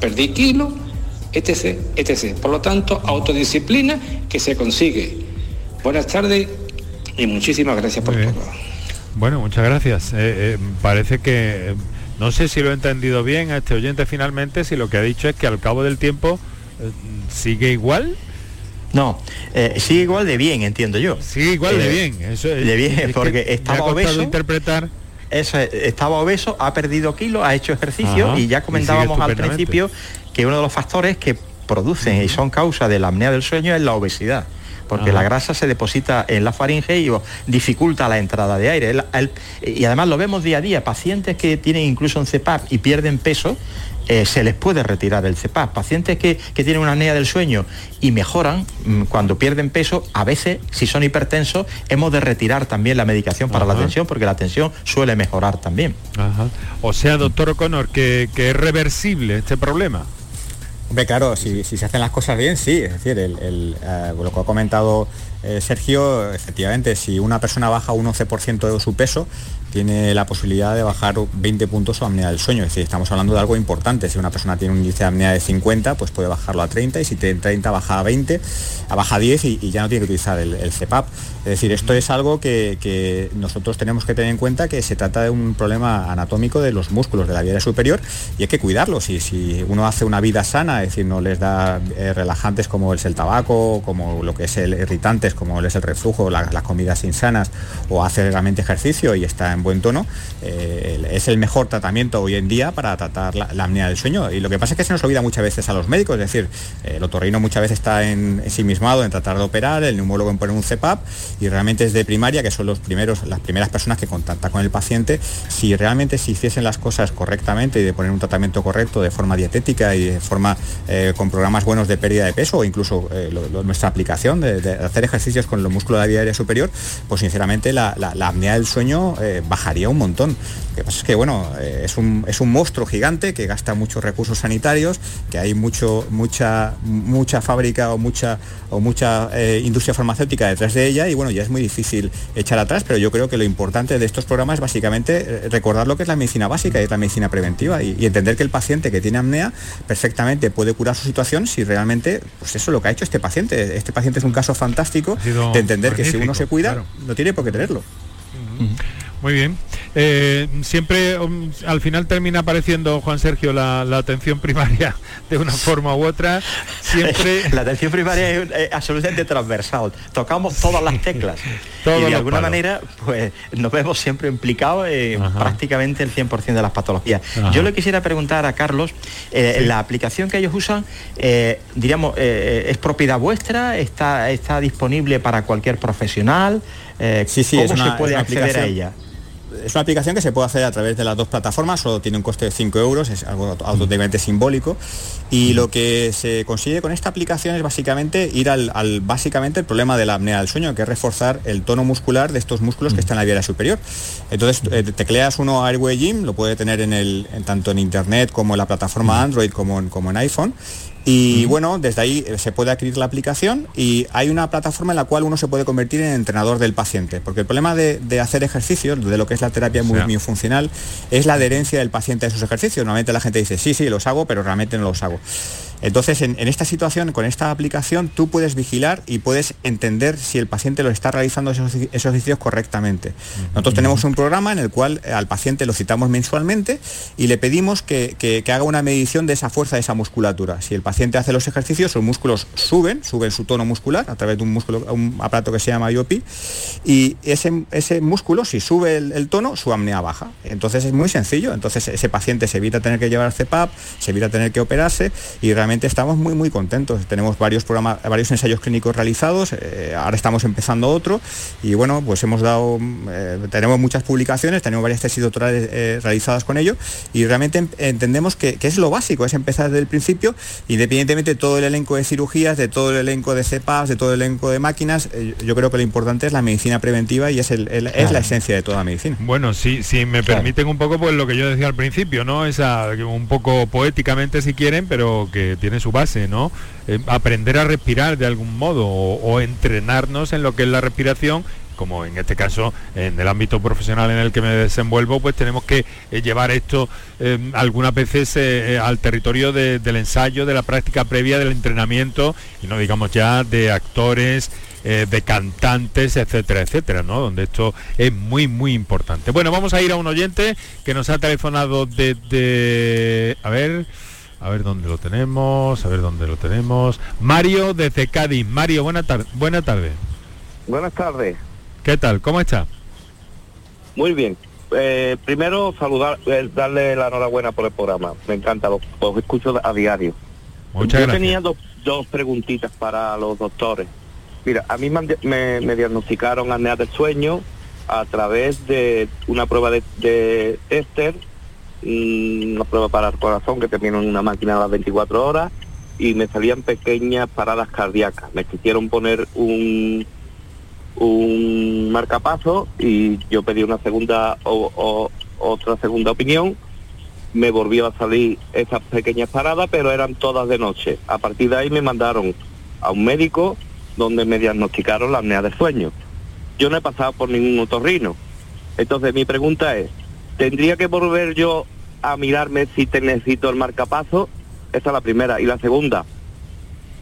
Perdí kilos, etc, etc. Por lo tanto, autodisciplina que se consigue. Buenas tardes y muchísimas gracias por todo. Bueno, muchas gracias. Eh, eh, parece que eh, no sé si lo he entendido bien a este oyente finalmente, si lo que ha dicho es que al cabo del tiempo sigue igual. No, sigue igual de bien, entiendo yo. Sigue igual de bien. Eso es, de bien, porque estaba obeso. interpretar. Eso, estaba obeso, ha perdido kilos, ha hecho ejercicio y ya comentábamos al principio que uno de los factores que producen y son causa de la apnea del sueño es la obesidad porque la grasa se deposita en la faringe y dificulta la entrada de aire. y además lo vemos día a día, pacientes que tienen incluso un CEPAP y pierden peso, eh, se les puede retirar el CEPAP. Pacientes que, tienen una apnea del sueño y mejoran mm, cuando pierden peso, a veces, si son hipertensos, hemos de retirar también la medicación para la tensión, porque la tensión suele mejorar también. O sea, doctor O'Connor, que, es reversible este problema. Claro, si, se hacen las cosas bien, sí. Es decir, el, eh, lo que ha comentado eh, Sergio, efectivamente, si una persona baja un 11% de su peso, tiene la posibilidad de bajar 20 puntos su apnea del sueño. Es decir, estamos hablando de algo importante. Si una persona tiene un índice de apnea de 50, pues puede bajarlo a 30 y si tiene 30 baja a 20, a baja a 10 y, ya no tiene que utilizar el, CEPAP. Es decir, esto es algo que, nosotros tenemos que tener en cuenta que se trata de un problema anatómico de los músculos de la vía superior y hay que cuidarlos. Y si uno hace una vida sana, es decir, no les da eh, relajantes como es el tabaco, como lo que es el irritantes, como es el reflujo, las comidas insanas, o hace realmente ejercicio y está en buen tono, eh, es el mejor tratamiento hoy en día para tratar la, apnea del sueño. Y lo que pasa es que se nos olvida muchas veces a los médicos, es decir, el otorrino muchas veces está en, ensimismado en tratar de operar, el neumólogo en poner un CEPAP y realmente es de primaria, que son los primeros, las primeras personas que contactan con el paciente, si realmente se hiciesen las cosas correctamente y de poner un tratamiento correcto de forma dietética y de forma eh, con programas buenos de pérdida de peso o incluso eh, nuestra aplicación de, hacer ejercicios con los músculos de la vía aérea superior, pues sinceramente la, apnea del sueño bajaría un montón. Lo que pasa es que, bueno, eh, es, un, es un monstruo gigante que gasta muchos recursos sanitarios, que hay mucho, mucha, mucha fábrica o mucha, o mucha eh, industria farmacéutica detrás de ella y, bueno, ya es muy difícil echar atrás, pero yo creo que lo importante de estos programas es básicamente eh, recordar lo que es la medicina básica y es la medicina preventiva y, entender que el paciente que tiene apnea perfectamente puede curar su situación si realmente, pues eso es lo que ha hecho este paciente. Este paciente es un caso fantástico de entender que si uno se cuida, no tiene por qué tenerlo. Muy bien. Eh, siempre um, al final termina apareciendo Juan Sergio la, atención primaria de una forma u otra. Siempre la atención primaria es, absolutamente transversal. Tocamos todas las teclas y de alguna manera, pues nos vemos siempre implicados en prácticamente el 100% de las patologías. Yo le quisiera preguntar a Carlos, eh, la aplicación que ellos usan, eh, diríamos, es propiedad vuestra, está, está disponible para cualquier profesional. sí, sí, ¿Cómo se puede acceder a ella? Es una aplicación que se puede hacer a través de las dos plataformas, solo tiene un coste de 5 euros, es algo auténticamente simbólico. Y lo que se consigue con esta aplicación es básicamente ir al, básicamente el problema de la apnea del sueño, que es reforzar el tono muscular de estos músculos que están en la vía superior. Entonces eh, tecleas uno Airway Gym, lo puede tener en el, tanto en internet como en la plataforma Android como como en iPhone y bueno, desde ahí eh, se puede adquirir la aplicación y hay una plataforma en la cual uno se puede convertir en entrenador del paciente. Porque el problema de, hacer ejercicios, de lo que es la terapia muy, funcional, es la adherencia del paciente a esos ejercicios. Normalmente la gente dice, sí, sí, los hago, pero realmente no los hago. Entonces, en, esta situación, con esta aplicación, tú puedes vigilar y puedes entender si el paciente lo está realizando esos, ejercicios correctamente. Nosotros tenemos un programa en el cual eh, al paciente lo citamos mensualmente y le pedimos que, haga una medición de esa fuerza de esa musculatura. Si el paciente hace los ejercicios, sus músculos suben, suben su tono muscular a través de un músculo, un aparato que se llama IOP, y ese, músculo, si sube el, tono, su apnea baja. Entonces es muy sencillo. Entonces ese paciente se evita tener que llevar CPAP, se evita tener que operarse y realmente estamos muy muy contentos. Tenemos varios programas, varios ensayos clínicos realizados, eh, ahora estamos empezando otro y bueno, pues hemos dado, eh, tenemos muchas publicaciones, tenemos varias tesis doctorales eh, realizadas con ello y realmente entendemos que, es lo básico, es empezar desde el principio, independientemente de todo el elenco de cirugías, de todo el elenco de CEPAPs, de todo el elenco de máquinas, yo creo que lo importante es la medicina preventiva y es, es la esencia de toda medicina. Bueno, si, si me permiten un poco, pues lo que yo decía al principio, ¿no? Esa, un poco poéticamente si quieren, pero que tiene su base, ¿no? Eh, aprender a respirar de algún modo o, entrenarnos en lo que es la respiración como en este caso en el ámbito profesional en el que me desenvuelvo, pues tenemos que eh, llevar esto eh, algunas veces al territorio del ensayo, de la práctica previa del entrenamiento y no digamos ya de actores, de cantantes, etcétera, etcétera, ¿no? Donde esto es muy, muy importante. Bueno, vamos a ir a un oyente que nos ha telefonado desde... A ver... A ver dónde lo tenemos, a ver dónde lo tenemos. Mario desde Cádiz. Mario, buena tarde. Buena tarde. Buenas tardes. ¿Qué tal? ¿Cómo está? Muy bien. Eh, primero saludar, eh, darle la enhorabuena por el programa. Me encanta, los, escucho a diario. Muchas Yo tenía dos, dos preguntitas para los doctores. Mira, a mí me, diagnosticaron apnea del sueño a través de una prueba de, de Esther una prueba para el corazón que terminó en una máquina a las 24 horas y me salían pequeñas paradas cardíacas. Me quisieron poner un, un marcapaso y yo pedí una segunda o, otra segunda opinión. Me volvió a salir esas pequeñas paradas, pero eran todas de noche. A partir de ahí me mandaron a un médico donde me diagnosticaron la apnea del sueño. Yo no he pasado por ningún otorrino. Entonces mi pregunta es, ¿tendría que volver yo a mirarme si te necesito el marcapaso, esa es la primera. Y la segunda,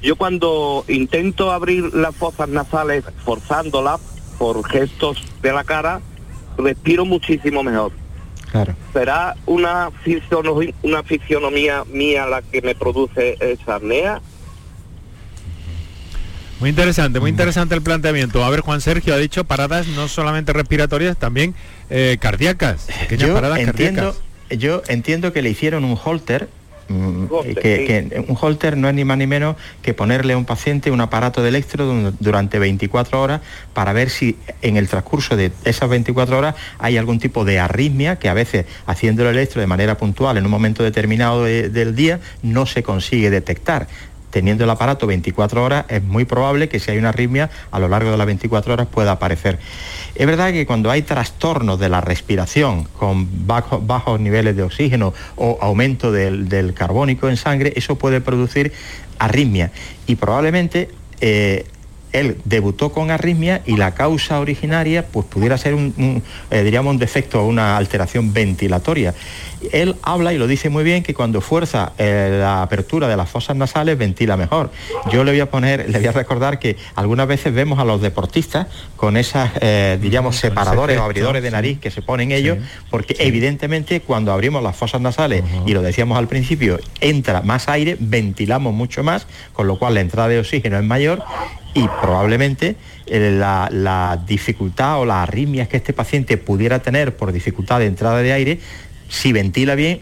yo cuando intento abrir las fosas nasales forzándolas por gestos de la cara, respiro muchísimo mejor. Claro. ¿Será una, fisionomía, una fisionomía mía la que me produce esa apnea? Muy interesante, muy interesante el planteamiento. A ver, Juan Sergio ha dicho paradas no solamente respiratorias, también eh, cardíacas, pequeñas paradas cardíacas yo entiendo que le hicieron un holter mm, que, un holter no es ni más ni menos que ponerle a un paciente un aparato de electro durante 24 horas para ver si en el transcurso de esas 24 horas hay algún tipo de arritmia que a veces haciendo el electro de manera puntual en un momento determinado del día no se consigue detectar teniendo el aparato 24 horas, es muy probable que si hay una arritmia, a lo largo de las 24 horas pueda aparecer. Es verdad que cuando hay trastornos de la respiración con bajos niveles de oxígeno o aumento del, carbónico en sangre, eso puede producir arritmia y probablemente eh, él debutó con arritmia y la causa originaria pues pudiera ser un, eh, diríamos un defecto o una alteración ventilatoria. Él habla y lo dice muy bien que cuando fuerza eh, la apertura de las fosas nasales ventila mejor. Yo le voy a poner, le voy a recordar que algunas veces vemos a los deportistas con esas, eh, diríamos, separadores o abridores de nariz que se ponen ellos, porque evidentemente cuando abrimos las fosas nasales, y lo decíamos al principio, entra más aire, ventilamos mucho más, con lo cual la entrada de oxígeno es mayor y probablemente eh, la, dificultad o las arritmias que este paciente pudiera tener por dificultad de entrada de aire, si ventila bien,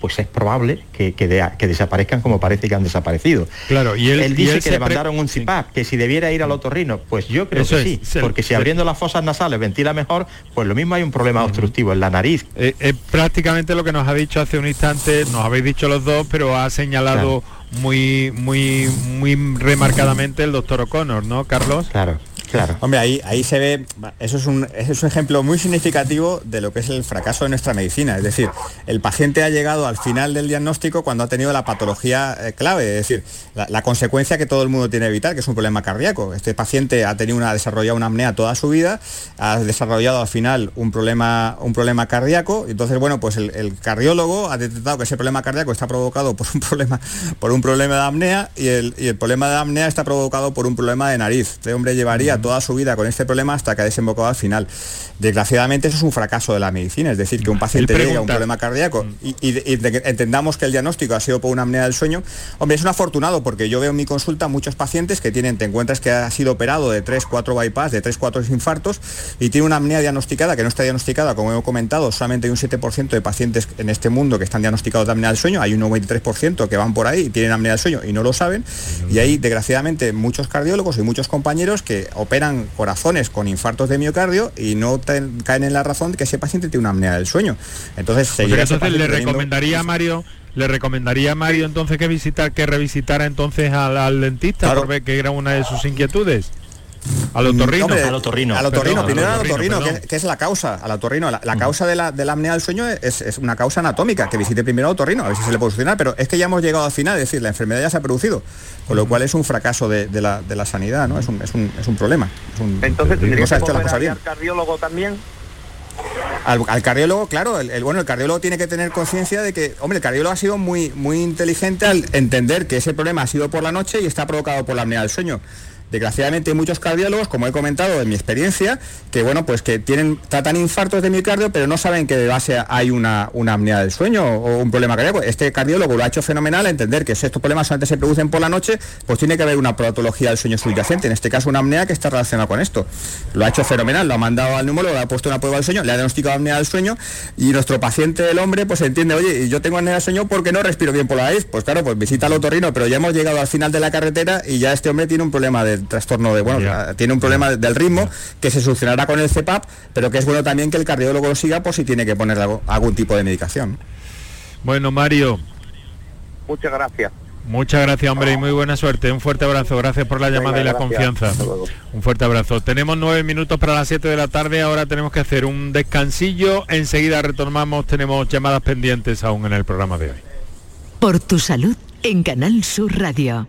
pues es probable que, que, desaparezcan como parece que han desaparecido. Claro, y él, dice que le mandaron un CIPAP, que si debiera ir al otorrino, pues yo creo que sí, porque si abriendo las fosas nasales ventila mejor, pues lo mismo hay un problema obstructivo en la nariz. Eh, es prácticamente lo que nos ha dicho hace un instante, nos habéis dicho los dos, pero ha señalado muy, muy, muy remarcadamente el doctor O'Connor, ¿no, Carlos? Claro. Claro. Hombre, ahí, ahí se ve, eso es, un, es un ejemplo muy significativo de lo que es el fracaso de nuestra medicina. Es decir, el paciente ha llegado al final del diagnóstico cuando ha tenido la patología eh, clave, es decir, la, consecuencia que todo el mundo tiene que evitar, que es un problema cardíaco. Este paciente ha tenido una, desarrollado una apnea toda su vida, ha desarrollado al final un problema, un problema cardíaco, entonces, bueno, pues el, cardiólogo ha detectado que ese problema cardíaco está provocado por un problema, por un problema de apnea y el, y el problema de apnea está provocado por un problema de nariz. Este hombre llevaría toda su vida con este problema hasta que ha desembocado al final. Desgraciadamente eso es un fracaso de la medicina, es decir, que un paciente llegue a un problema cardíaco mm. y, entendamos que el diagnóstico ha sido por una apnea del sueño. Hombre, es un afortunado porque yo veo en mi consulta muchos pacientes que tienen, te encuentras que ha sido operado de 3, 4 bypass, de 3, 4 infartos y tiene una apnea diagnosticada que no está diagnosticada, como he comentado, solamente hay un 7% de pacientes en este mundo que están diagnosticados de apnea del sueño, hay un 93% que van por ahí y tienen apnea del sueño y no lo saben. Y hay, desgraciadamente, muchos cardiólogos y muchos compañeros que operan corazones con infartos de miocardio y no caen en la razón de que ese paciente tiene una apnea del sueño. Entonces, entonces le recomendaría a Mario le recomendaría a Mario entonces que visitar que revisitara entonces al, dentista por ver que era una de sus inquietudes. Al otorrino. al otorrino. Al otorrino, primero al otorrino, que, es la causa, al otorrino. La, causa de la, de la apnea del sueño es, una causa anatómica, que visite primero al otorrino, a ver si se le puede solucionar, pero es que ya hemos llegado al final, es decir, la enfermedad ya se ha producido, con lo cual es un fracaso de, la, de la, sanidad, ¿no? Es un, es un, es un problema. Entonces, ¿tendría que volver al cardiólogo también? Al, cardiólogo, claro, el, bueno, el cardiólogo tiene que tener conciencia de que, hombre, el cardiólogo ha sido muy, muy inteligente al entender que ese problema ha sido por la noche y está provocado por la apnea del sueño. Desgraciadamente hay muchos cardiólogos, como he comentado en mi experiencia, que bueno, pues que tienen, tratan infartos de miocardio, pero no saben que de base hay una, una apnea del sueño o un problema cardíaco. Este cardiólogo lo ha hecho fenomenal, entender que si estos problemas solamente se producen por la noche, pues tiene que haber una patología del sueño subyacente, en este caso una apnea que está relacionada con esto. Lo ha hecho fenomenal, lo ha mandado al número, le ha puesto una prueba del sueño, le ha diagnosticado apnea del sueño y nuestro paciente, el hombre, pues entiende, oye, yo tengo apnea del sueño porque no respiro bien por la nariz. Pues claro, pues visita al otorrino, pero ya hemos llegado al final de la carretera y ya este hombre tiene un problema de trastorno de, bueno, tiene un problema del ritmo que se solucionará con el CEPAP, pero que es bueno también que el cardiólogo lo siga por si tiene que poner algún tipo de medicación. Bueno, Mario. Muchas gracias. Muchas gracias, hombre, y muy buena suerte. Un fuerte abrazo. Gracias por la llamada y la confianza. Un fuerte abrazo. Tenemos nueve minutos para las siete de la tarde. Ahora tenemos que hacer un descansillo. Enseguida retomamos. Tenemos llamadas pendientes aún en el programa de hoy. Por tu salud en Canal Sur Radio.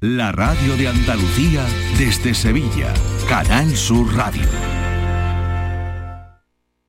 La radio de Andalucía desde Sevilla. Canal Sur Radio.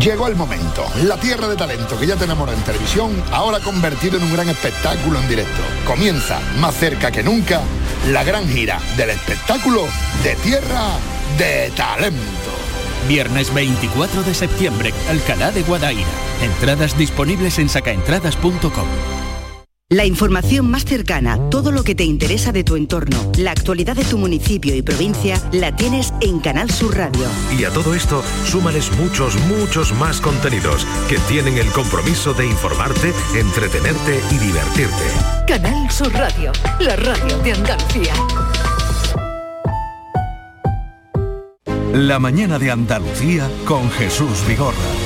Llegó el momento. La tierra de talento que ya tenemos en televisión, ahora convertido en un gran espectáculo en directo comienza más cerca que nunca la gran gira del espectáculo de Tierra de Talento. Viernes 24 de septiembre, Alcalá de Guadaira. Entradas disponibles en sacaentradas.com. La información más cercana, todo lo que te interesa de tu entorno, la actualidad de tu municipio y provincia, la tienes en Canal Sur Radio. Y a todo esto, súmales muchos, muchos más contenidos que tienen el compromiso de informarte, entretenerte y divertirte. Canal Sur Radio, la radio de Andalucía. La mañana de Andalucía con Jesús Vigorra.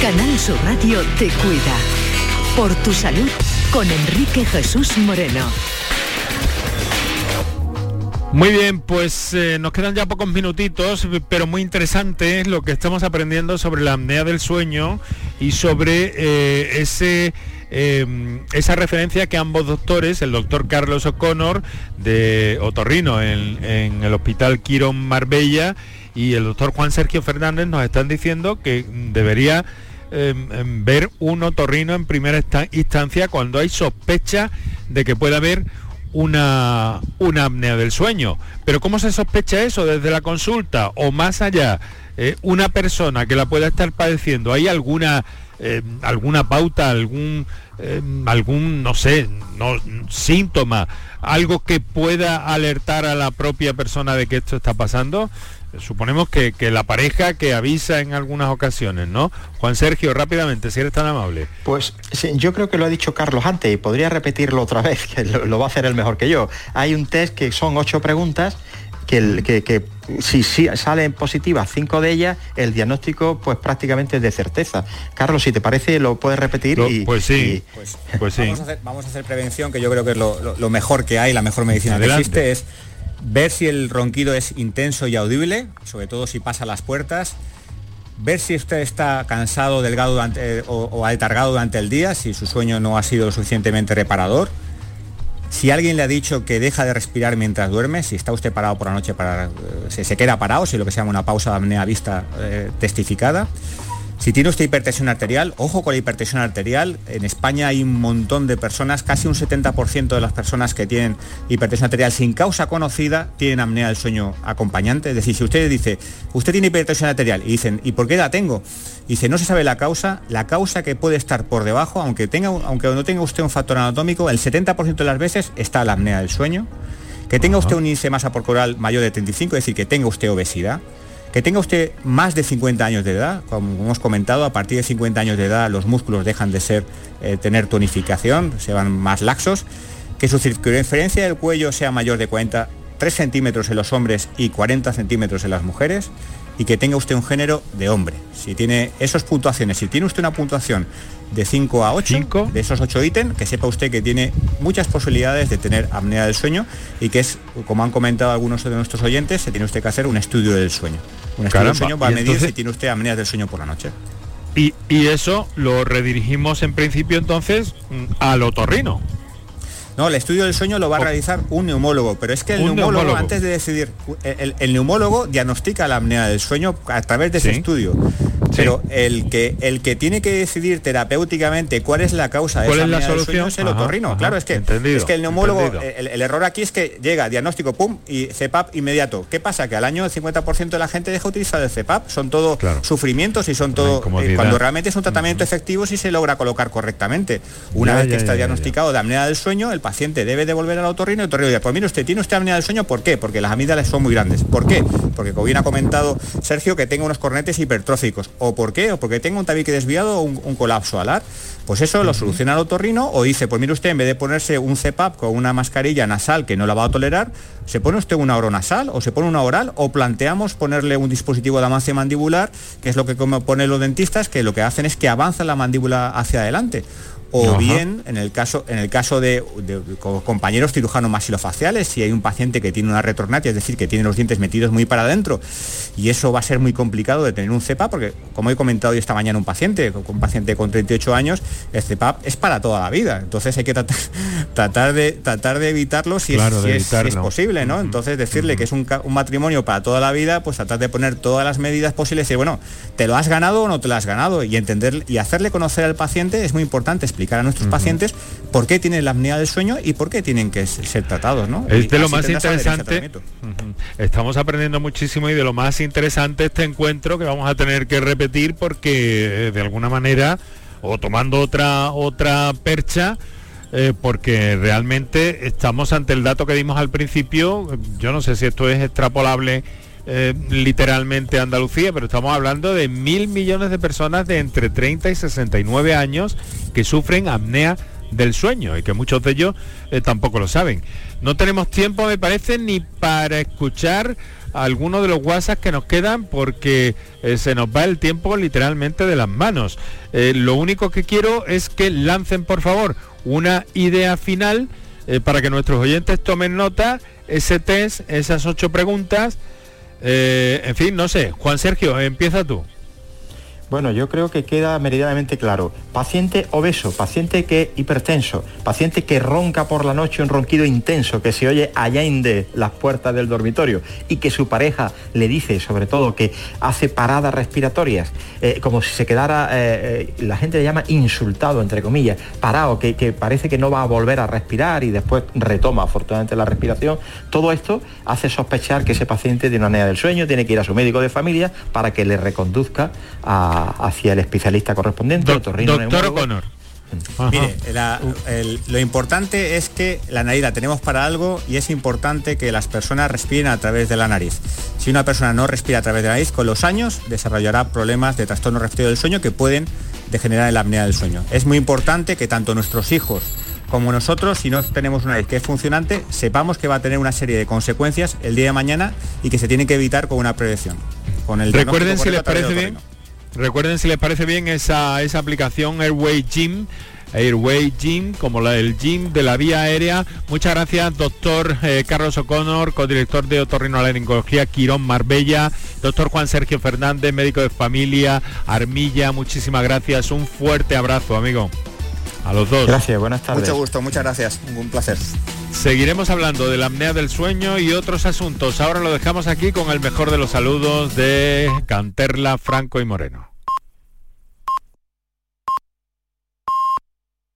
Canal Sur Radio te cuida. Por tu salud con Enrique Jesús Moreno. Muy bien, pues eh, nos quedan ya pocos minutitos, pero muy interesante lo que estamos aprendiendo sobre la apnea del sueño y sobre eh, ese eh, esa referencia que ambos doctores, el doctor Carlos O'Connor de Otorrino en el Hospital Quirón Marbella y el doctor Juan Sergio Fernández nos están diciendo que debería em, em, ver un otorrino en primera instancia cuando hay sospecha de que pueda haber una, una apnea del sueño. Pero ¿cómo se sospecha eso desde la consulta o más allá? Eh, una persona que la pueda estar padeciendo, ¿hay alguna, em, alguna pauta, algún, algún, no sé, no, síntoma, algo que pueda alertar a la propia persona de que esto está pasando? Suponemos que, la pareja que avisa en algunas ocasiones, ¿no? Juan Sergio, rápidamente, si eres tan amable. Pues sí, yo creo que lo ha dicho Carlos antes y podría repetirlo otra vez, que lo, va a hacer el mejor que yo. Hay un test que son ocho preguntas que, que, si, salen positivas cinco de ellas, el diagnóstico pues prácticamente es de certeza. Carlos, si te parece, lo puedes repetir y, Pues sí, pues, pues, sí. Vamos a, hacer, prevención, que yo creo que es lo, mejor que hay, la mejor medicina que existe es ver si el ronquido es intenso y audible, sobre todo si pasa las puertas, ver si usted está cansado, delgado eh, o, o, aletargado durante el día, si su sueño no ha sido suficientemente reparador, si alguien le ha dicho que deja de respirar mientras duerme, si está usted parado por la noche, para, eh, se, queda parado, si lo que se llama una pausa de apnea vista eh, testificada, si tiene usted hipertensión arterial, ojo con la hipertensión arterial. En España hay un montón de personas, casi un 70% de las personas que tienen hipertensión arterial sin causa conocida tienen apnea del sueño acompañante. Es decir, si usted dice, usted tiene hipertensión arterial y dicen, ¿y por qué la tengo? Y dice, no se sabe la causa, la causa que puede estar por debajo, aunque, tenga, aunque no tenga usted un factor anatómico, el 70% de las veces está la apnea del sueño. Que tenga usted un índice de masa corporal mayor de 35, es decir, que tenga usted obesidad que tenga usted más de 50 años de edad, como hemos comentado, a partir de 50 años de edad los músculos dejan de ser, eh, tener tonificación, se van más laxos, que su circunferencia del cuello sea mayor de 43 centímetros en los hombres y 40 centímetros en las mujeres, y que tenga usted un género de hombre. Si tiene esas puntuaciones, si tiene usted una puntuación de 5 a 8, de esos 8 ítems, que sepa usted que tiene muchas posibilidades de tener apnea del sueño y que es, como han comentado algunos de nuestros oyentes, se tiene usted que hacer un estudio del sueño. Un estudio del sueño va a medir si tiene usted apnea del sueño por la noche. Y, y eso lo redirigimos en principio entonces mm, al otorrino. No, el estudio del sueño lo va a realizar un neumólogo, pero es que el neumólogo, antes de decidir, el, neumólogo diagnostica la apnea del sueño a través de ese estudio. Pero el que el que tiene que decidir terapéuticamente cuál es la causa de esa apnea del sueño es el otorrino. claro, es que, es que el neumólogo, el, error aquí es que llega diagnóstico, pum, y CEPAP inmediato. ¿Qué pasa? Que al año el 50% de la gente deja utilizar el CEPAP. Son todo sufrimientos y son todo... Eh, cuando realmente es un tratamiento efectivo si se logra colocar correctamente. Una vez que está diagnosticado de apnea del sueño, el paciente debe devolver al otorrino y el otorrino dice, pues mire usted, tiene usted apnea del sueño, ¿por qué? Porque las amígdalas son muy grandes. ¿Por qué? Porque como bien ha comentado Sergio, que tenga unos cornetes hipertróficos. ¿O por qué? O porque tenga un tabique desviado o un, colapso alar. Pues eso lo soluciona el otorrino o dice, pues mire usted, en vez de ponerse un CEPAP con una mascarilla nasal que no la va a tolerar, se pone usted una oronasal o se pone una oral o planteamos ponerle un dispositivo de avance mandibular, que es lo que ponen los dentistas, que lo que hacen es que avanza la mandíbula hacia adelante o bien en el caso en el caso de, compañeros cirujanos masilofaciales si hay un paciente que tiene una retornatia es decir que tiene los dientes metidos muy para adentro y eso va a ser muy complicado de tener un CEPAP porque como he comentado hoy esta mañana un paciente un paciente con 38 años el CEPAP es para toda la vida. Entonces hay que tratar, de tratar de evitarlo si, es, posible no entonces decirle que es un, matrimonio para toda la vida pues tratar de poner todas las medidas posibles y bueno te lo has ganado o no te lo has ganado y entender y hacerle conocer al paciente es muy importante explicar explicar a nuestros pacientes por qué tienen la apnea del sueño y por qué tienen que ser tratados, ¿no? Es de lo más interesante. Estamos aprendiendo muchísimo y de lo más interesante este encuentro que vamos a tener que repetir porque eh, de alguna manera o tomando otra otra percha eh, porque realmente estamos ante el dato que dimos al principio. Yo no sé si esto es extrapolable eh, literalmente Andalucía, pero estamos hablando de mil millones de personas de entre 30 y 69 años que sufren apnea del sueño y que muchos de ellos eh, tampoco lo saben. No tenemos tiempo, me parece, ni para escuchar algunos de los WhatsApp que nos quedan porque eh, se nos va el tiempo literalmente de las manos. Lo único que quiero es que lancen, por favor, una idea final para que nuestros oyentes tomen nota, ese test, esas ocho preguntas. Eh, en fin, no sé, Juan Sergio, empieza tú. Bueno, yo creo que queda meridianamente claro. Paciente obeso, paciente que hipertenso, paciente que ronca por la noche un ronquido intenso que se oye allá de las puertas del dormitorio y que su pareja le dice, sobre todo, que hace paradas respiratorias, eh, como si se quedara, eh, eh, la gente le llama insultado, entre comillas, parado, que, que parece que no va a volver a respirar y después retoma afortunadamente la respiración. Todo esto hace sospechar que ese paciente tiene una apnea del sueño, tiene que ir a su médico de familia para que le reconduzca a- hacia el especialista correspondiente, otorrino neumólogo. Mire, la- el- lo importante es que la nariz la tenemos para algo y es importante que las personas respiren a través de la nariz. Si una persona no respira a través de la nariz, con los años desarrollará problemas de trastorno respiratorio del sueño que pueden degenerar en la apnea del sueño. Es muy importante que tanto nuestros hijos como nosotros, si no tenemos una nariz que es funcionante, sepamos que va a tener una serie de consecuencias el día de mañana y que se tienen que evitar con una prevención. Con el Recuerden si les parece bien, recuerden si les parece bien esa, esa aplicación Airway Gym. Airway Gym, como la del gym de la vía aérea. Muchas gracias, doctor eh, Carlos O'Connor, codirector de otorrinolaringología Quirón Marbella, doctor Juan Sergio Fernández, médico de familia, Armilla, muchísimas gracias, un fuerte abrazo, amigo. A los dos. Gracias, buenas Mucho gusto, muchas gracias. Un placer. Seguiremos hablando de la apnea del sueño y otros asuntos. Ahora lo dejamos aquí con el mejor de los saludos de Canterla, Franco y Moreno.